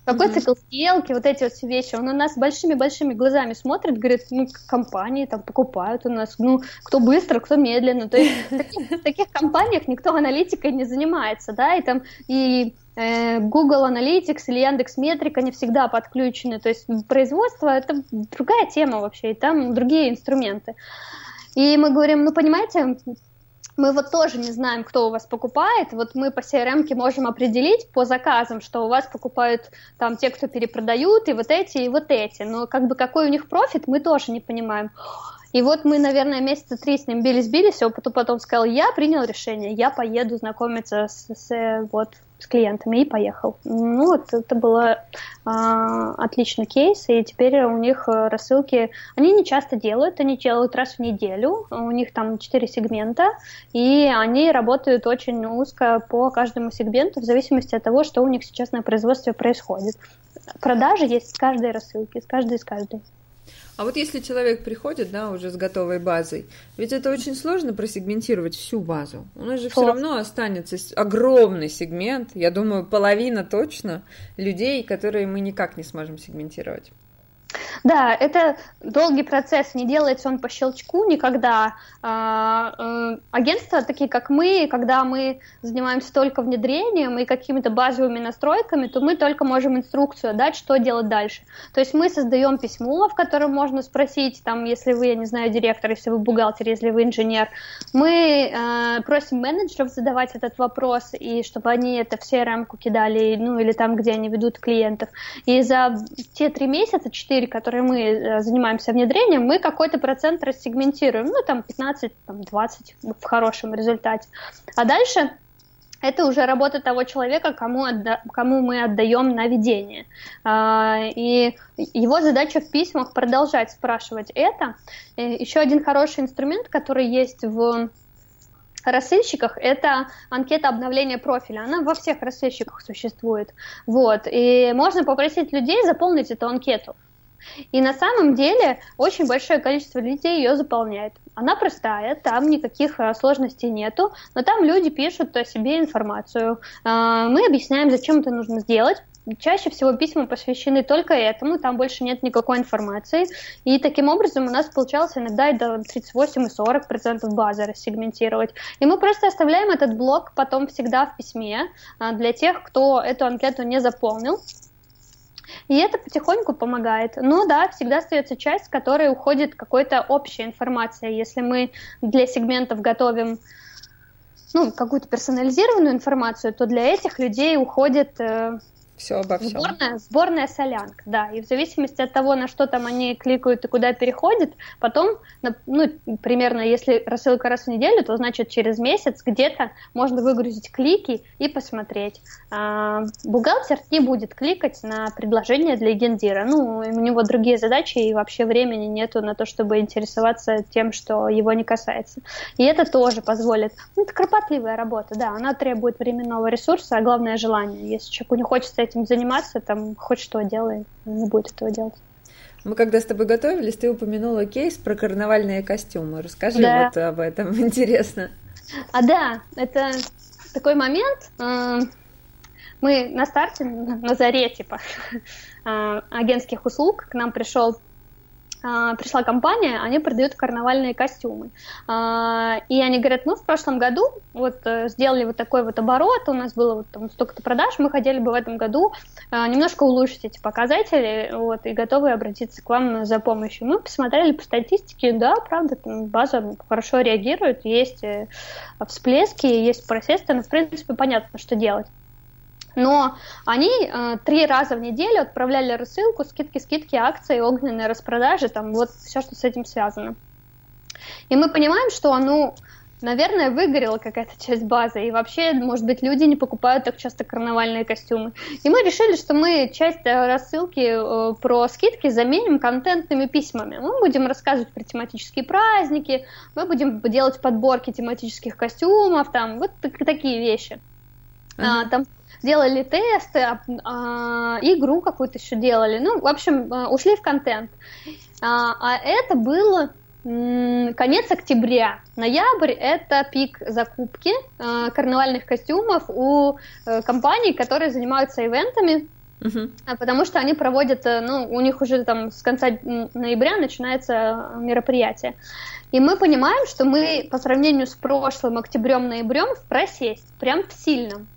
какой uh-huh. цикл сделки, вот эти вот все вещи. Он на нас большими-большими глазами смотрит, говорит, ну, компании там покупают у нас, ну, кто быстро, кто медленно. То есть в таких, в компаниях никто аналитикой не занимается, да, и там, и Google Analytics или Яндекс Метрик, они всегда подключены. То есть производство — это другая тема вообще, и там другие инструменты. И мы говорим, ну, понимаете, мы вот тоже не знаем, кто у вас покупает. Вот мы по CRM можем определить по заказам, что у вас покупают там те, кто перепродают, и вот эти, и вот эти. Но как бы какой у них профит, мы тоже не понимаем. И вот мы, наверное, месяца три с ним бились-бились, а потом, потом сказал, я принял решение, я поеду знакомиться с, с вот с клиентами и поехал. Ну вот это было а, отличный кейс, и теперь у них э, рассылки, они не часто делают, они делают раз в неделю, у них там четыре сегмента, и они работают очень узко по каждому сегменту в зависимости от того, что у них сейчас на производстве происходит. Продажи есть с каждой рассылки, с каждой, с каждой. А вот если человек приходит, да, уже с готовой базой, ведь это очень сложно просегментировать всю базу. У нас же все равно останется огромный сегмент, я думаю, половина точно людей, которые мы никак не сможем сегментировать. Да, это долгий процесс, не делается он по щелчку никогда. А, э, агентства, такие как мы, когда мы занимаемся только внедрением и какими-то базовыми настройками, то мы только можем инструкцию дать, что делать дальше. То есть мы создаем письмо, в котором можно спросить, там, если вы, я не знаю, директор, если вы бухгалтер, если вы инженер, мы э, просим менеджеров задавать этот вопрос, и чтобы они это в CRM-ку кидали, ну, или там, где они ведут клиентов. И за те три месяца, четыре, которые которые мы э, занимаемся внедрением, мы какой-то процент рассегментируем, ну, там, 15-20 в хорошем результате. А дальше это уже работа того человека, кому, отда кому мы отдаем на ведение. А, и его задача в письмах продолжать спрашивать это. Еще один хороший инструмент, который есть в рассылщиках это анкета обновления профиля. Она во всех рассылщиках существует. Вот. И можно попросить людей заполнить эту анкету. И на самом деле очень большое количество людей ее заполняет. Она простая, там никаких э, сложностей нету, но там люди пишут о себе информацию. А, мы объясняем, зачем это нужно сделать. Чаще всего письма посвящены только этому, там больше нет никакой информации. И таким образом у нас получалось иногда и до 38 и 40 процентов базы рассегментировать. И мы просто оставляем этот блок потом всегда в письме а, для тех, кто эту анкету не заполнил. И это потихоньку помогает. Но да, всегда остается часть, в которой уходит какая-то общая информация. Если мы для сегментов готовим ну, какую-то персонализированную информацию, то для этих людей уходит э, все обо всем. Сборная, сборная солянка, да. И в зависимости от того, на что там они кликают и куда переходят, потом, ну, примерно, если рассылка раз в неделю, то значит через месяц где-то можно выгрузить клики и посмотреть. А, бухгалтер не будет кликать на предложение для гендира. Ну, у него другие задачи и вообще времени нету на то, чтобы интересоваться тем, что его не касается. И это тоже позволит. Ну, это кропотливая работа, да. Она требует временного ресурса, а главное желание. Если человеку не хочется этим заниматься, там хоть что делай, не будет этого делать. Мы когда с тобой готовились, ты упомянула кейс про карнавальные костюмы. Расскажи да. вот об этом, <laughs> интересно. А да, это такой момент. Э, мы на старте, на заре, типа, <laughs> э, агентских услуг к нам пришел пришла компания, они продают карнавальные костюмы. А, и они говорят, мы в прошлом году вот э, сделали вот такой вот оборот, у нас было вот там столько-то продаж, мы хотели бы в этом году а, немножко улучшить эти показатели, вот, и готовы обратиться к вам за помощью. Мы посмотрели по статистике, да, правда, там база хорошо реагирует, есть э, всплески, есть просесты, но, в принципе, понятно, что делать но они э, три раза в неделю отправляли рассылку, скидки, скидки, акции, огненные распродажи, там вот все, что с этим связано. И мы понимаем, что, ну, наверное, выгорела какая-то <laughs> часть базы, и вообще, может быть, люди не покупают так часто карнавальные костюмы. И мы решили, что мы часть э, рассылки э, про скидки заменим контентными письмами. Мы будем рассказывать про тематические праздники, мы будем делать подборки тематических костюмов, там, вот такие вещи. Uh-huh. А, там делали тесты, а, игру какую-то еще делали. Ну, в общем, а, ушли в контент. А, а это было конец октября. Ноябрь – это пик закупки э, карнавальных костюмов у э, компаний, которые занимаются ивентами, uh-huh. потому что они проводят, э, ну, у них уже там с конца ноября начинается мероприятие. И мы понимаем, что мы по сравнению с прошлым октябрем-ноябрем в просесть, прям в сильном.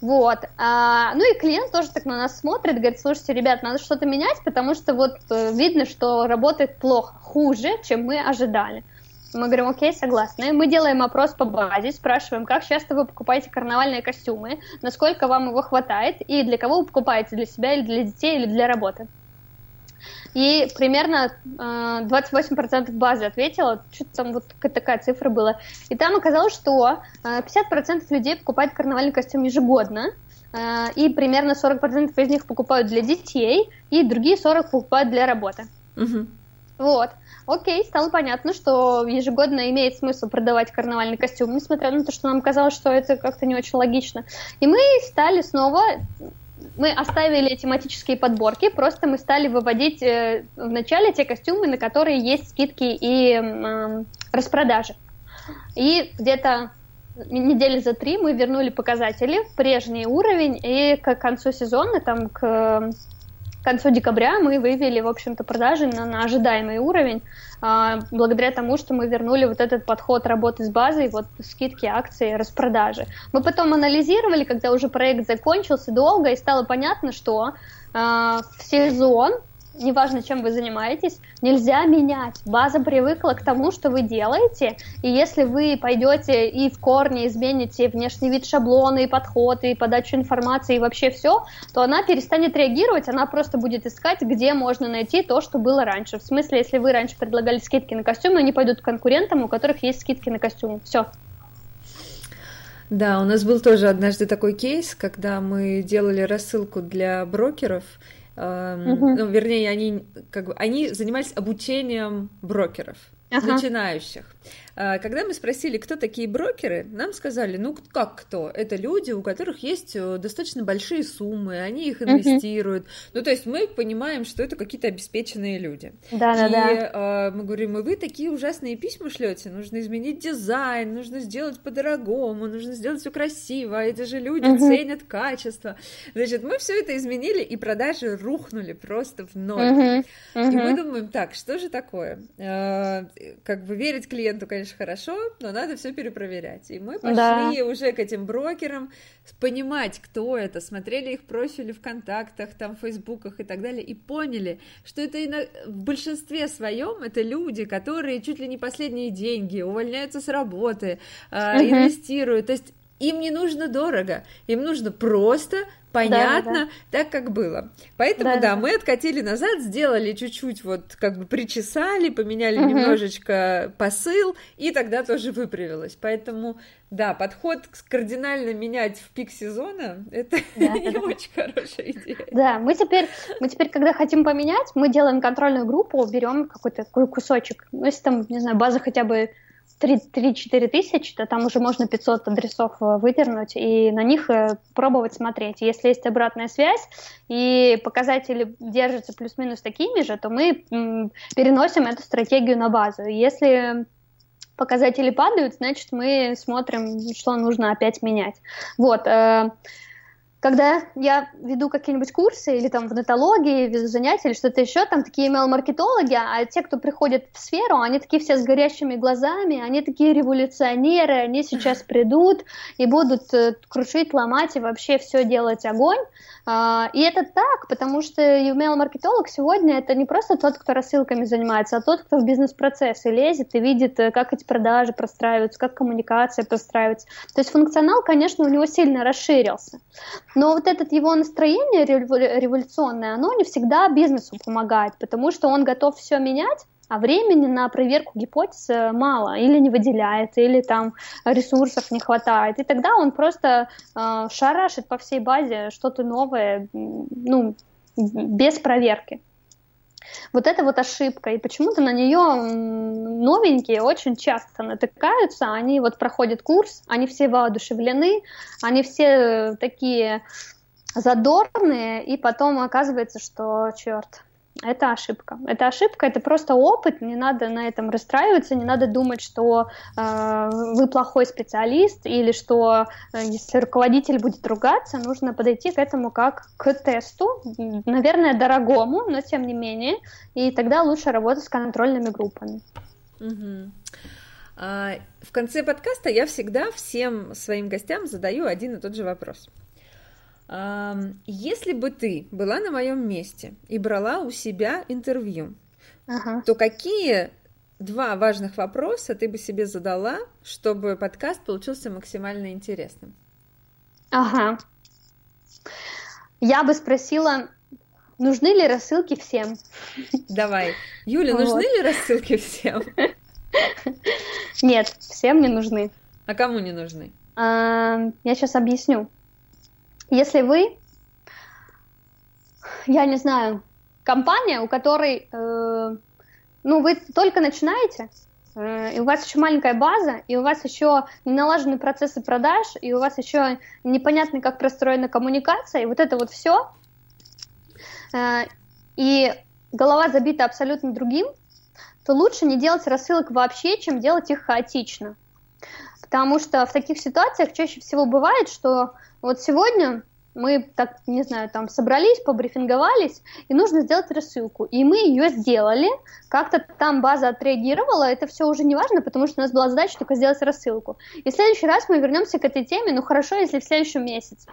Вот. А, ну и клиент тоже так на нас смотрит, говорит, слушайте, ребят, надо что-то менять, потому что вот э, видно, что работает плохо, хуже, чем мы ожидали. Мы говорим, окей, согласны. Мы делаем опрос по базе, спрашиваем, как часто вы покупаете карнавальные костюмы, насколько вам его хватает, и для кого вы покупаете, для себя или для детей, или для работы. И примерно э, 28% базы ответила, что-то там вот такая цифра была. И там оказалось, что э, 50% людей покупают карнавальный костюм ежегодно, э, и примерно 40% из них покупают для детей, и другие 40% покупают для работы. Угу. Вот. Окей, стало понятно, что ежегодно имеет смысл продавать карнавальный костюм, несмотря на то, что нам казалось, что это как-то не очень логично. И мы стали снова мы оставили тематические подборки, просто мы стали выводить э, в начале те костюмы, на которые есть скидки и э, распродажи. И где-то недели за три мы вернули показатели в прежний уровень, и к концу сезона, там, к концу декабря мы вывели, в общем-то, продажи на, на ожидаемый уровень, а, благодаря тому, что мы вернули вот этот подход работы с базой, вот скидки, акции, распродажи. Мы потом анализировали, когда уже проект закончился долго, и стало понятно, что а, в сезон неважно, чем вы занимаетесь, нельзя менять. База привыкла к тому, что вы делаете, и если вы пойдете и в корне измените внешний вид шаблона, и подходы, и подачу информации, и вообще все, то она перестанет реагировать, она просто будет искать, где можно найти то, что было раньше. В смысле, если вы раньше предлагали скидки на костюмы, они пойдут к конкурентам, у которых есть скидки на костюмы. Все. Да, у нас был тоже однажды такой кейс, когда мы делали рассылку для брокеров, угу. ну, вернее, они как бы они занимались обучением брокеров ага. начинающих. А, когда мы спросили, кто такие брокеры, нам сказали, ну как кто? Это люди, у которых есть э, достаточно большие суммы, они их инвестируют. Uh-huh. Ну то есть мы понимаем, что это какие-то обеспеченные люди. Да, да, да. мы говорим, и вы такие ужасные письма шлете, нужно изменить дизайн, нужно сделать по-дорогому, нужно сделать все красиво, это же люди uh-huh. ценят качество. Значит, мы все это изменили, и продажи рухнули просто в ноль. Uh-huh. Uh-huh. И мы думаем, так, что же такое? А, как бы верить клиенту, конечно, конечно, хорошо, но надо все перепроверять. И мы пошли да. уже к этим брокерам, понимать, кто это, смотрели их профили в контактах, там, в фейсбуках и так далее, и поняли, что это в большинстве своем это люди, которые чуть ли не последние деньги, увольняются с работы, угу. инвестируют. То есть им не нужно дорого, им нужно просто понятно, да, да, да. так как было. Поэтому, да, да, мы откатили назад, сделали чуть-чуть, вот как бы причесали, поменяли угу. немножечко посыл, и тогда тоже выправилось. Поэтому, да, подход кардинально менять в пик сезона, это да, <laughs> не да, очень да. хорошая идея. Да, мы теперь, мы теперь, когда хотим поменять, мы делаем контрольную группу, берем какой-то кусочек, ну, если там, не знаю, база хотя бы 3-4 тысячи, то там уже можно 500 адресов э, выдернуть и на них э, пробовать смотреть. Если есть обратная связь и показатели держатся плюс-минус такими же, то мы переносим эту стратегию на базу. Если показатели падают, значит мы смотрим, что нужно опять менять. Вот. Когда я веду какие-нибудь курсы или там в нетологии, веду занятия или что-то еще, там такие email-маркетологи, а те, кто приходит в сферу, они такие все с горящими глазами, они такие революционеры, они сейчас <laughs> придут и будут э, крушить, ломать и вообще все делать огонь. А, и это так, потому что email-маркетолог сегодня это не просто тот, кто рассылками занимается, а тот, кто в бизнес-процессы лезет и видит, э, как эти продажи простраиваются, как коммуникация простраивается. То есть функционал, конечно, у него сильно расширился. Но вот это его настроение революционное, оно не всегда бизнесу помогает, потому что он готов все менять, а времени на проверку гипотез э, мало, или не выделяется, или там ресурсов не хватает. И тогда он просто э, шарашит по всей базе что-то новое, ну, без проверки. Вот это вот ошибка, и почему-то на нее новенькие очень часто натыкаются, они вот проходят курс, они все воодушевлены, они все такие задорные, и потом оказывается, что, черт, это ошибка. Это ошибка, это просто опыт, не надо на этом расстраиваться, не надо думать, что э, вы плохой специалист или что э, если руководитель будет ругаться, нужно подойти к этому как к тесту, наверное, дорогому, но тем не менее, и тогда лучше работать с контрольными группами. Угу. В конце подкаста я всегда всем своим гостям задаю один и тот же вопрос. Если бы ты была на моем месте и брала у себя интервью, ага. то какие два важных вопроса ты бы себе задала, чтобы подкаст получился максимально интересным? Ага. Я бы спросила, нужны ли рассылки всем? Давай. Юля, вот. нужны ли рассылки всем? Нет, всем не нужны. А кому не нужны? А, я сейчас объясню. Если вы, я не знаю, компания, у которой, э, ну, вы только начинаете, э, и у вас еще маленькая база, и у вас еще не налажены процессы продаж, и у вас еще непонятно, как простроена коммуникация, и вот это вот все, э, и голова забита абсолютно другим, то лучше не делать рассылок вообще, чем делать их хаотично. Потому что в таких ситуациях чаще всего бывает, что вот сегодня мы так, не знаю, там собрались, побрифинговались, и нужно сделать рассылку. И мы ее сделали, как-то там база отреагировала, это все уже не важно, потому что у нас была задача только сделать рассылку. И в следующий раз мы вернемся к этой теме, ну хорошо, если в следующем месяце,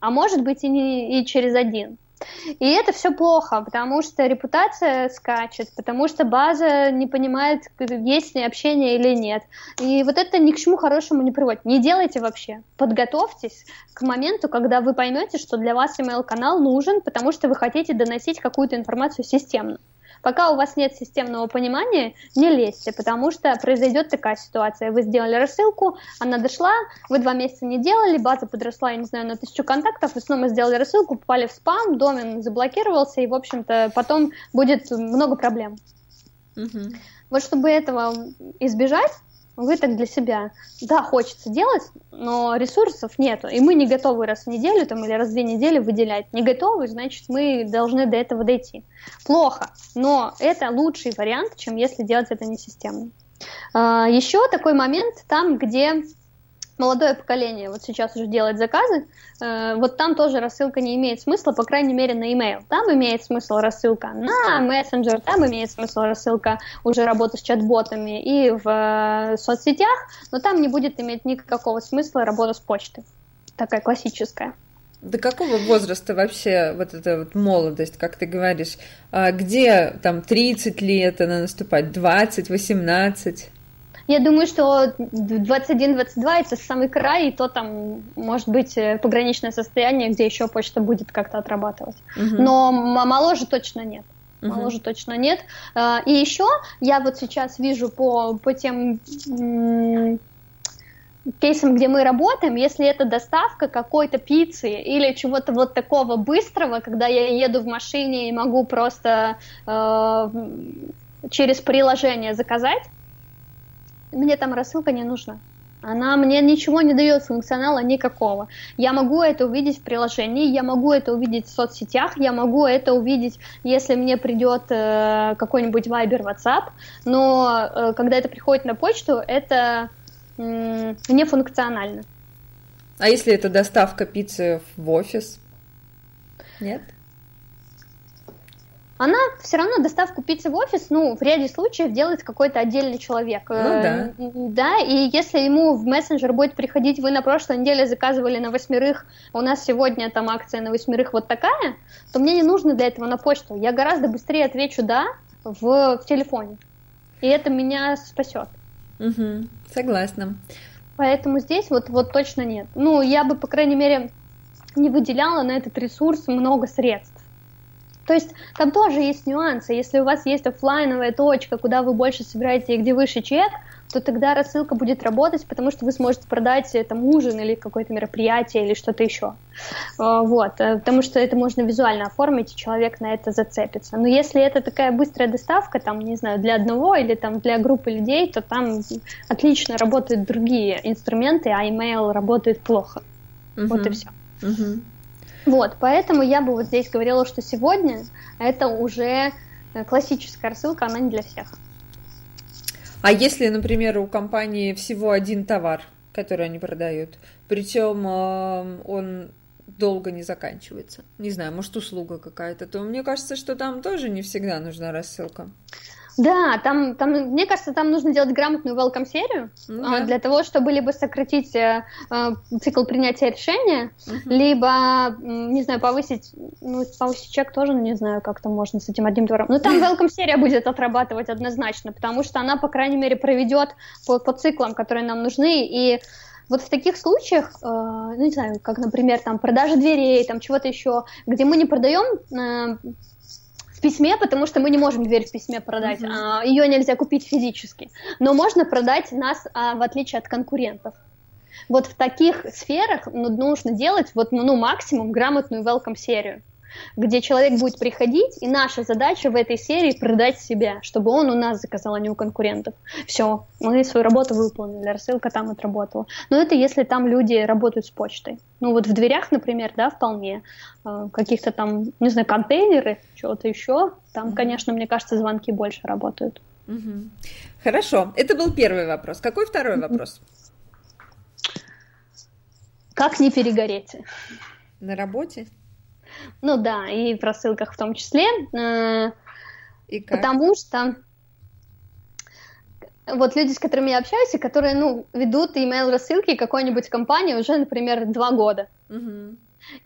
а может быть и, не, и через один. И это все плохо, потому что репутация скачет, потому что база не понимает, есть ли общение или нет. И вот это ни к чему хорошему не приводит. Не делайте вообще. Подготовьтесь к моменту, когда вы поймете, что для вас email-канал нужен, потому что вы хотите доносить какую-то информацию системно. Пока у вас нет системного понимания, не лезьте, потому что произойдет такая ситуация. Вы сделали рассылку, она дошла, вы два месяца не делали, база подросла, я не знаю, на тысячу контактов, вы снова сделали рассылку, попали в спам, домен заблокировался, и, в общем-то, потом будет много проблем. Угу. Вот чтобы этого избежать, вы так для себя, да, хочется делать, но ресурсов нету, и мы не готовы раз в неделю там, или раз в две недели выделять. Не готовы, значит, мы должны до этого дойти. Плохо, но это лучший вариант, чем если делать это не системно. А, еще такой момент там, где молодое поколение вот сейчас уже делает заказы, э, вот там тоже рассылка не имеет смысла, по крайней мере, на email. Там имеет смысл рассылка на мессенджер, там имеет смысл рассылка уже работы с чат-ботами и в э, соцсетях, но там не будет иметь никакого смысла работа с почтой. Такая классическая. До какого возраста вообще вот эта вот молодость, как ты говоришь? А где там 30 лет она наступает, 20, 18? Я думаю, что 21-22 это самый край, и то там может быть э, пограничное состояние, где еще почта будет как-то отрабатывать. Угу. Но моложе точно нет. Угу. Моложе точно нет. А, и еще я вот сейчас вижу по, по тем кейсам, где мы работаем, если это доставка какой-то пиццы или чего-то вот такого быстрого, когда я еду в машине и могу просто э, через приложение заказать, мне там рассылка не нужна. Она мне ничего не дает функционала никакого. Я могу это увидеть в приложении, я могу это увидеть в соцсетях, я могу это увидеть, если мне придет э, какой-нибудь Viber, WhatsApp, но э, когда это приходит на почту, это э, не функционально. А если это доставка пиццы в офис? Нет? Она все равно доставку пиццы в офис, ну, в ряде случаев делает какой-то отдельный человек. Ну да. Да, и если ему в мессенджер будет приходить, вы на прошлой неделе заказывали на восьмерых, у нас сегодня там акция на восьмерых вот такая, то мне не нужно для этого на почту. Я гораздо быстрее отвечу «да» в, в телефоне. И это меня спасет. Угу, согласна. Поэтому здесь вот, вот точно нет. Ну, я бы, по крайней мере, не выделяла на этот ресурс много средств. То есть там тоже есть нюансы. Если у вас есть офлайновая точка, куда вы больше собираете и где выше чек, то тогда рассылка будет работать, потому что вы сможете продать там ужин или какое-то мероприятие или что-то еще. А, вот, э, потому что это можно визуально оформить, и человек на это зацепится. Но если это такая быстрая доставка, там, не знаю, для одного или там для группы людей, то там отлично работают другие инструменты, а email работает плохо. Uh-huh. Вот и все. Uh-huh. Вот, поэтому я бы вот здесь говорила, что сегодня это уже э, классическая рассылка, она не для всех. А если, например, у компании всего один товар, который они продают, причем э, он долго не заканчивается, не знаю, может услуга какая-то, то мне кажется, что там тоже не всегда нужна рассылка. Да, там, там, мне кажется, там нужно делать грамотную welcome серию ну, да. для того, чтобы либо сократить э, э цикл принятия решения, угу. либо, не знаю, повысить, ну, повысить чек тоже, не знаю, как там можно с этим одним товаром. Но там <laughs> welcome серия будет отрабатывать однозначно, потому что она, по крайней мере, проведет по, по циклам, которые нам нужны, и Вот в таких случаях, э, ну не знаю, как, например, там продажа дверей, там чего-то еще, где мы не продаем э, письме, потому что мы не можем дверь в письме продать, mm-hmm. а, ее нельзя купить физически, но можно продать нас а, в отличие от конкурентов. Вот в таких сферах ну, нужно делать вот ну максимум грамотную welcome серию где человек будет приходить, и наша задача в этой серии продать себя, чтобы он у нас заказал, а не у конкурентов. Все, мы свою работу выполнили, рассылка там отработала. Но это если там люди работают с почтой. Ну вот в дверях, например, да, вполне. А, каких-то там, не знаю, контейнеры, чего-то еще. Там, конечно, мне кажется, звонки больше работают. Хорошо, это был первый вопрос. Какой второй вопрос? Как не перегореть? На работе? Ну да, и в рассылках в том числе. Э, и как? Потому что вот люди, с которыми я общаюсь, и которые, ну, ведут email рассылки какой-нибудь компании уже, например, два года. Угу.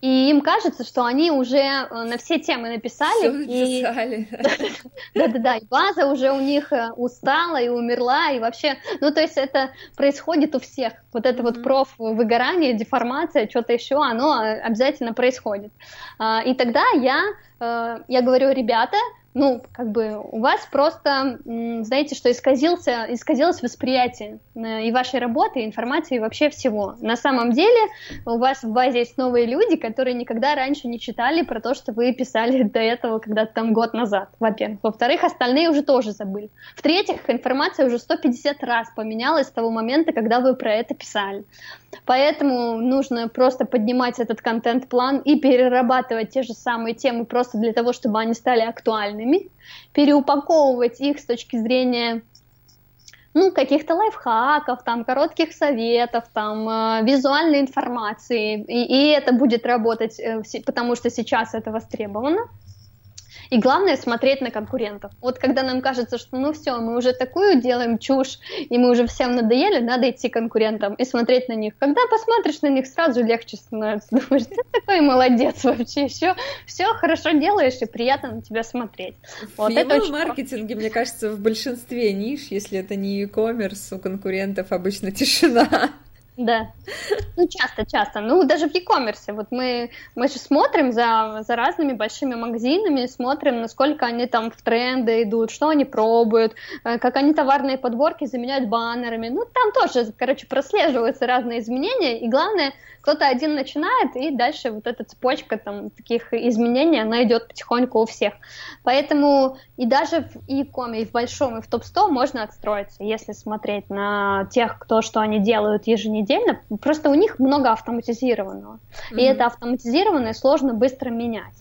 И им кажется, что они уже э, на все темы написали. Все написали. <laughs> Да-да-да, и база уже у них э, устала и умерла, и вообще, ну, то есть это происходит у всех. Вот это вот проф выгорание, деформация, что-то еще, оно э, обязательно происходит. А, и тогда я, я говорю, ребята, ну, как бы у вас просто, знаете, что исказился, исказилось восприятие э, и вашей работы, и информации, и вообще всего. На самом деле у вас в базе есть новые люди, которые никогда раньше не читали про то, что вы писали <laughs> до этого когда-то там год назад, во-первых. Во-вторых, остальные уже тоже забыли. В-третьих, информация уже 150 раз поменялась с того момента, когда вы про это писали. Поэтому нужно просто поднимать этот контент-план и перерабатывать те же самые темы просто для того, чтобы они стали актуальными, переупаковывать их с точки зрения ну, каких-то лайфхаков, там, коротких советов, там, э, визуальной информации, и, и это будет работать, э, потому что сейчас это востребовано. И главное смотреть на конкурентов. Вот когда нам кажется, что ну все, мы уже такую делаем чушь, и мы уже всем надоели, надо идти к конкурентам и смотреть на них. Когда посмотришь на них, сразу легче становится. <laughs> Думаешь, ты такой молодец вообще, все, все хорошо делаешь, и приятно на тебя смотреть. Вот в это маркетинге, мне кажется, в большинстве ниш, если это не e-commerce, у конкурентов обычно тишина. Да. Ну, часто, часто. Ну, даже в e-commerce. Вот мы, мы же смотрим за, за разными большими магазинами, смотрим, насколько они там в тренды идут, что они пробуют, э, как они товарные подборки заменяют баннерами. Ну, там тоже, короче, прослеживаются разные изменения. И главное, кто-то один начинает, и дальше вот эта цепочка там таких изменений, она идет потихоньку у всех. Поэтому и даже в e-коме, и в большом, и в топ-100 можно отстроиться, если смотреть на тех, кто что они делают еженедельно. Просто у них много автоматизированного. Mm-hmm. И это автоматизированное сложно быстро менять.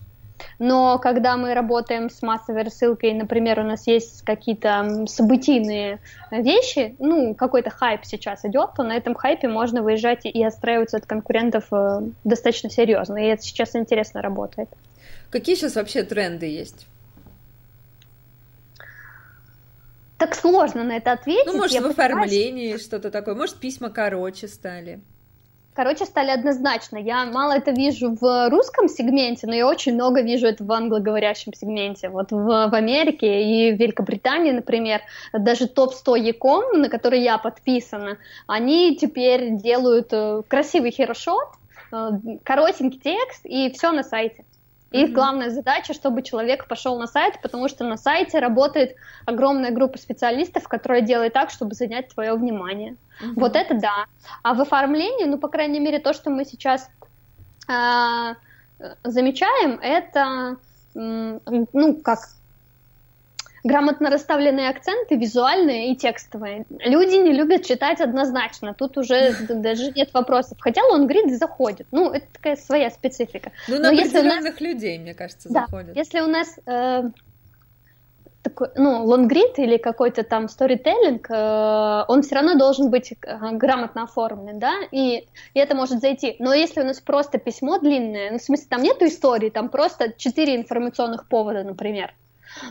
Но когда мы работаем с массовой рассылкой, например, у нас есть какие-то событийные вещи, ну, какой-то хайп сейчас идет, то на этом хайпе можно выезжать и отстраиваться от конкурентов э, достаточно серьезно. И это сейчас интересно работает. Какие сейчас вообще тренды есть? Так сложно на это ответить. Ну, может, Я в оформлении что-то такое, может, письма короче стали короче, стали однозначно. Я мало это вижу в русском сегменте, но я очень много вижу это в англоговорящем сегменте. Вот в, в Америке и в Великобритании, например, даже топ-100 Яком, на который я подписана, они теперь делают э, красивый херошот, э, коротенький текст и все на сайте. Их главная задача, чтобы человек пошел на сайт, потому что на сайте работает огромная группа специалистов, которая делает так, чтобы занять твое внимание. Mm-hmm. Вот это да. А в оформлении, ну, по крайней мере, то, что мы сейчас э, замечаем, это, э, ну, как грамотно расставленные акценты, визуальные и текстовые. Люди не любят читать однозначно, тут уже даже нет вопросов. Хотя лонгрид заходит, ну, это такая своя специфика. Ну, на Но определенных нас... людей, мне кажется, да, заходит. Если у нас э, такой, ну, лонгрид или какой-то там сторителлинг, э, он все равно должен быть э, грамотно оформлен, да, и, и это может зайти. Но если у нас просто письмо длинное, ну, в смысле, там нету истории, там просто четыре информационных повода, например,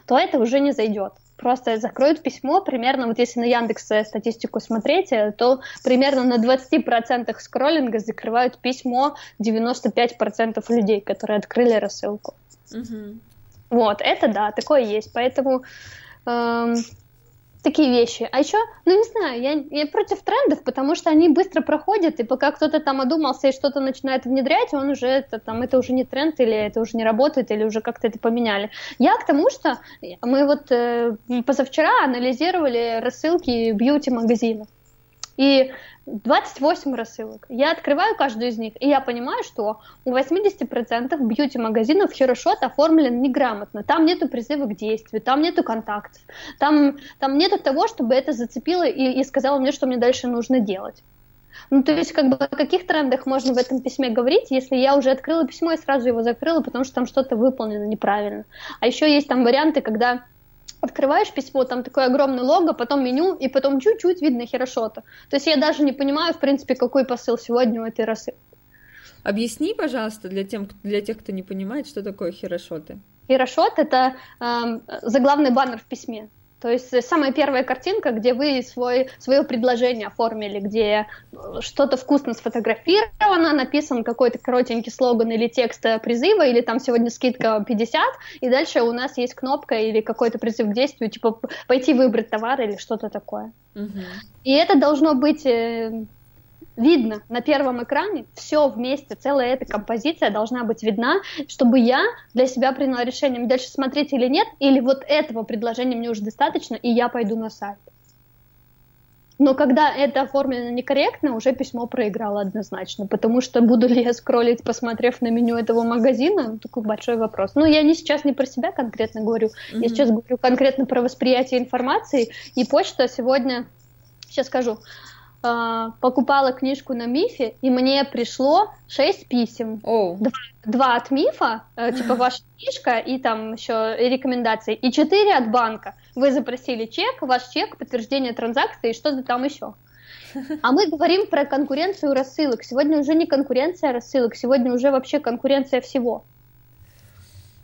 то это уже не зайдет. Просто закроют письмо, примерно, вот если на Яндекс статистику смотреть, э, то примерно на 20% скроллинга закрывают письмо 95% людей, которые открыли рассылку. Угу. Вот, это да, такое есть. Поэтому эм, такие вещи. А еще, ну не знаю, я, я против трендов, потому что они быстро проходят, и пока кто-то там одумался и что-то начинает внедрять, он уже это там это уже не тренд или это уже не работает или уже как-то это поменяли. Я к тому, что мы вот э, позавчера анализировали рассылки бьюти магазинов. И 28 рассылок. Я открываю каждую из них, и я понимаю, что у 80% бьюти-магазинов хорошо оформлен неграмотно. Там нету призыва к действию, там нету контактов, там, там нету того, чтобы это зацепило и, и сказало мне, что мне дальше нужно делать. Ну, то есть, как бы, о каких трендах можно в этом письме говорить, если я уже открыла письмо и сразу его закрыла, потому что там что-то выполнено неправильно. А еще есть там варианты, когда открываешь письмо, там такое огромное лого, потом меню, и потом чуть-чуть видно херошота. То есть я даже не понимаю, в принципе, какой посыл сегодня у этой рассылки. Объясни, пожалуйста, для, тем, для тех, кто не понимает, что такое херошоты. Херошот — это э, заглавный баннер в письме. То есть э, самая первая картинка, где вы свой, свое предложение оформили, где э, что-то вкусно сфотографировано, написан какой-то коротенький слоган или текст э, призыва, или там сегодня скидка 50, и дальше у нас есть кнопка или какой-то призыв к действию, типа пойти выбрать товар или что-то такое. Угу. И это должно быть видно на первом экране, все вместе, целая эта композиция должна быть видна, чтобы я для себя приняла решение, дальше смотреть или нет, или вот этого предложения мне уже достаточно, и я пойду на сайт. Но когда это оформлено некорректно, уже письмо проиграло однозначно, потому что буду ли я скроллить, посмотрев на меню этого магазина, такой большой вопрос. Но я не сейчас не про себя конкретно говорю, mm-hmm. я сейчас говорю конкретно про восприятие информации, и почта сегодня, сейчас скажу, э, покупала книжку на Мифе, и мне пришло шесть писем. Oh. Два, два от Мифа, э, типа <laughs> ваша книжка, и там еще рекомендации, и четыре от банка. Вы запросили чек, ваш чек, подтверждение транзакции и что-то там еще. <laughs> А мы говорим про конкуренцию рассылок. Сегодня уже не конкуренция рассылок, сегодня уже вообще конкуренция всего.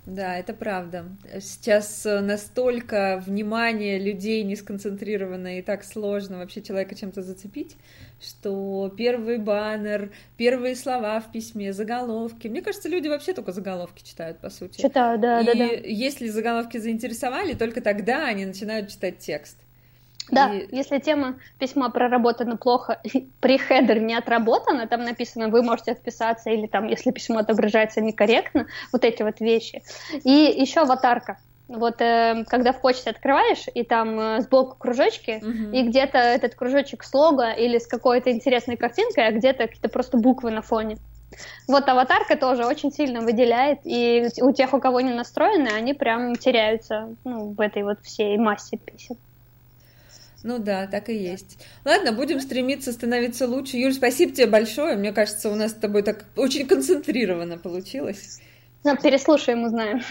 Да, это правда. Сейчас э, настолько внимание людей не сконцентрировано и так сложно вообще человека чем-то зацепить, что первый баннер, первые слова в письме, заголовки. Мне кажется, люди вообще только заголовки читают, по сути. Читают, да, и да, да. если заголовки заинтересовали, только тогда они начинают читать текст. Да, и... если тема письма проработана плохо, <laughs> при хедер не отработана, там написано, вы можете отписаться, или там, если письмо отображается некорректно, вот эти вот вещи. И еще аватарка. Вот э, когда в почте открываешь, и там э, сбоку кружочки, uh-huh. и где-то этот кружочек с лого или с какой-то интересной картинкой, а где-то какие-то просто буквы на фоне. Вот аватарка тоже очень сильно выделяет, и у тех, у кого не настроены, они прям теряются ну, в этой вот всей массе писем. Ну да, так и есть. Ладно, будем стремиться становиться лучше. Юль, спасибо тебе большое. Мне кажется, у нас с тобой так очень концентрировано получилось. Ну, переслушаем, узнаем.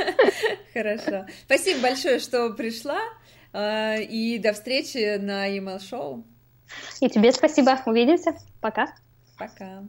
<laughs> Хорошо. Спасибо большое, что пришла. А, и до встречи на email шоу И тебе спасибо. Увидимся. Пока. Пока.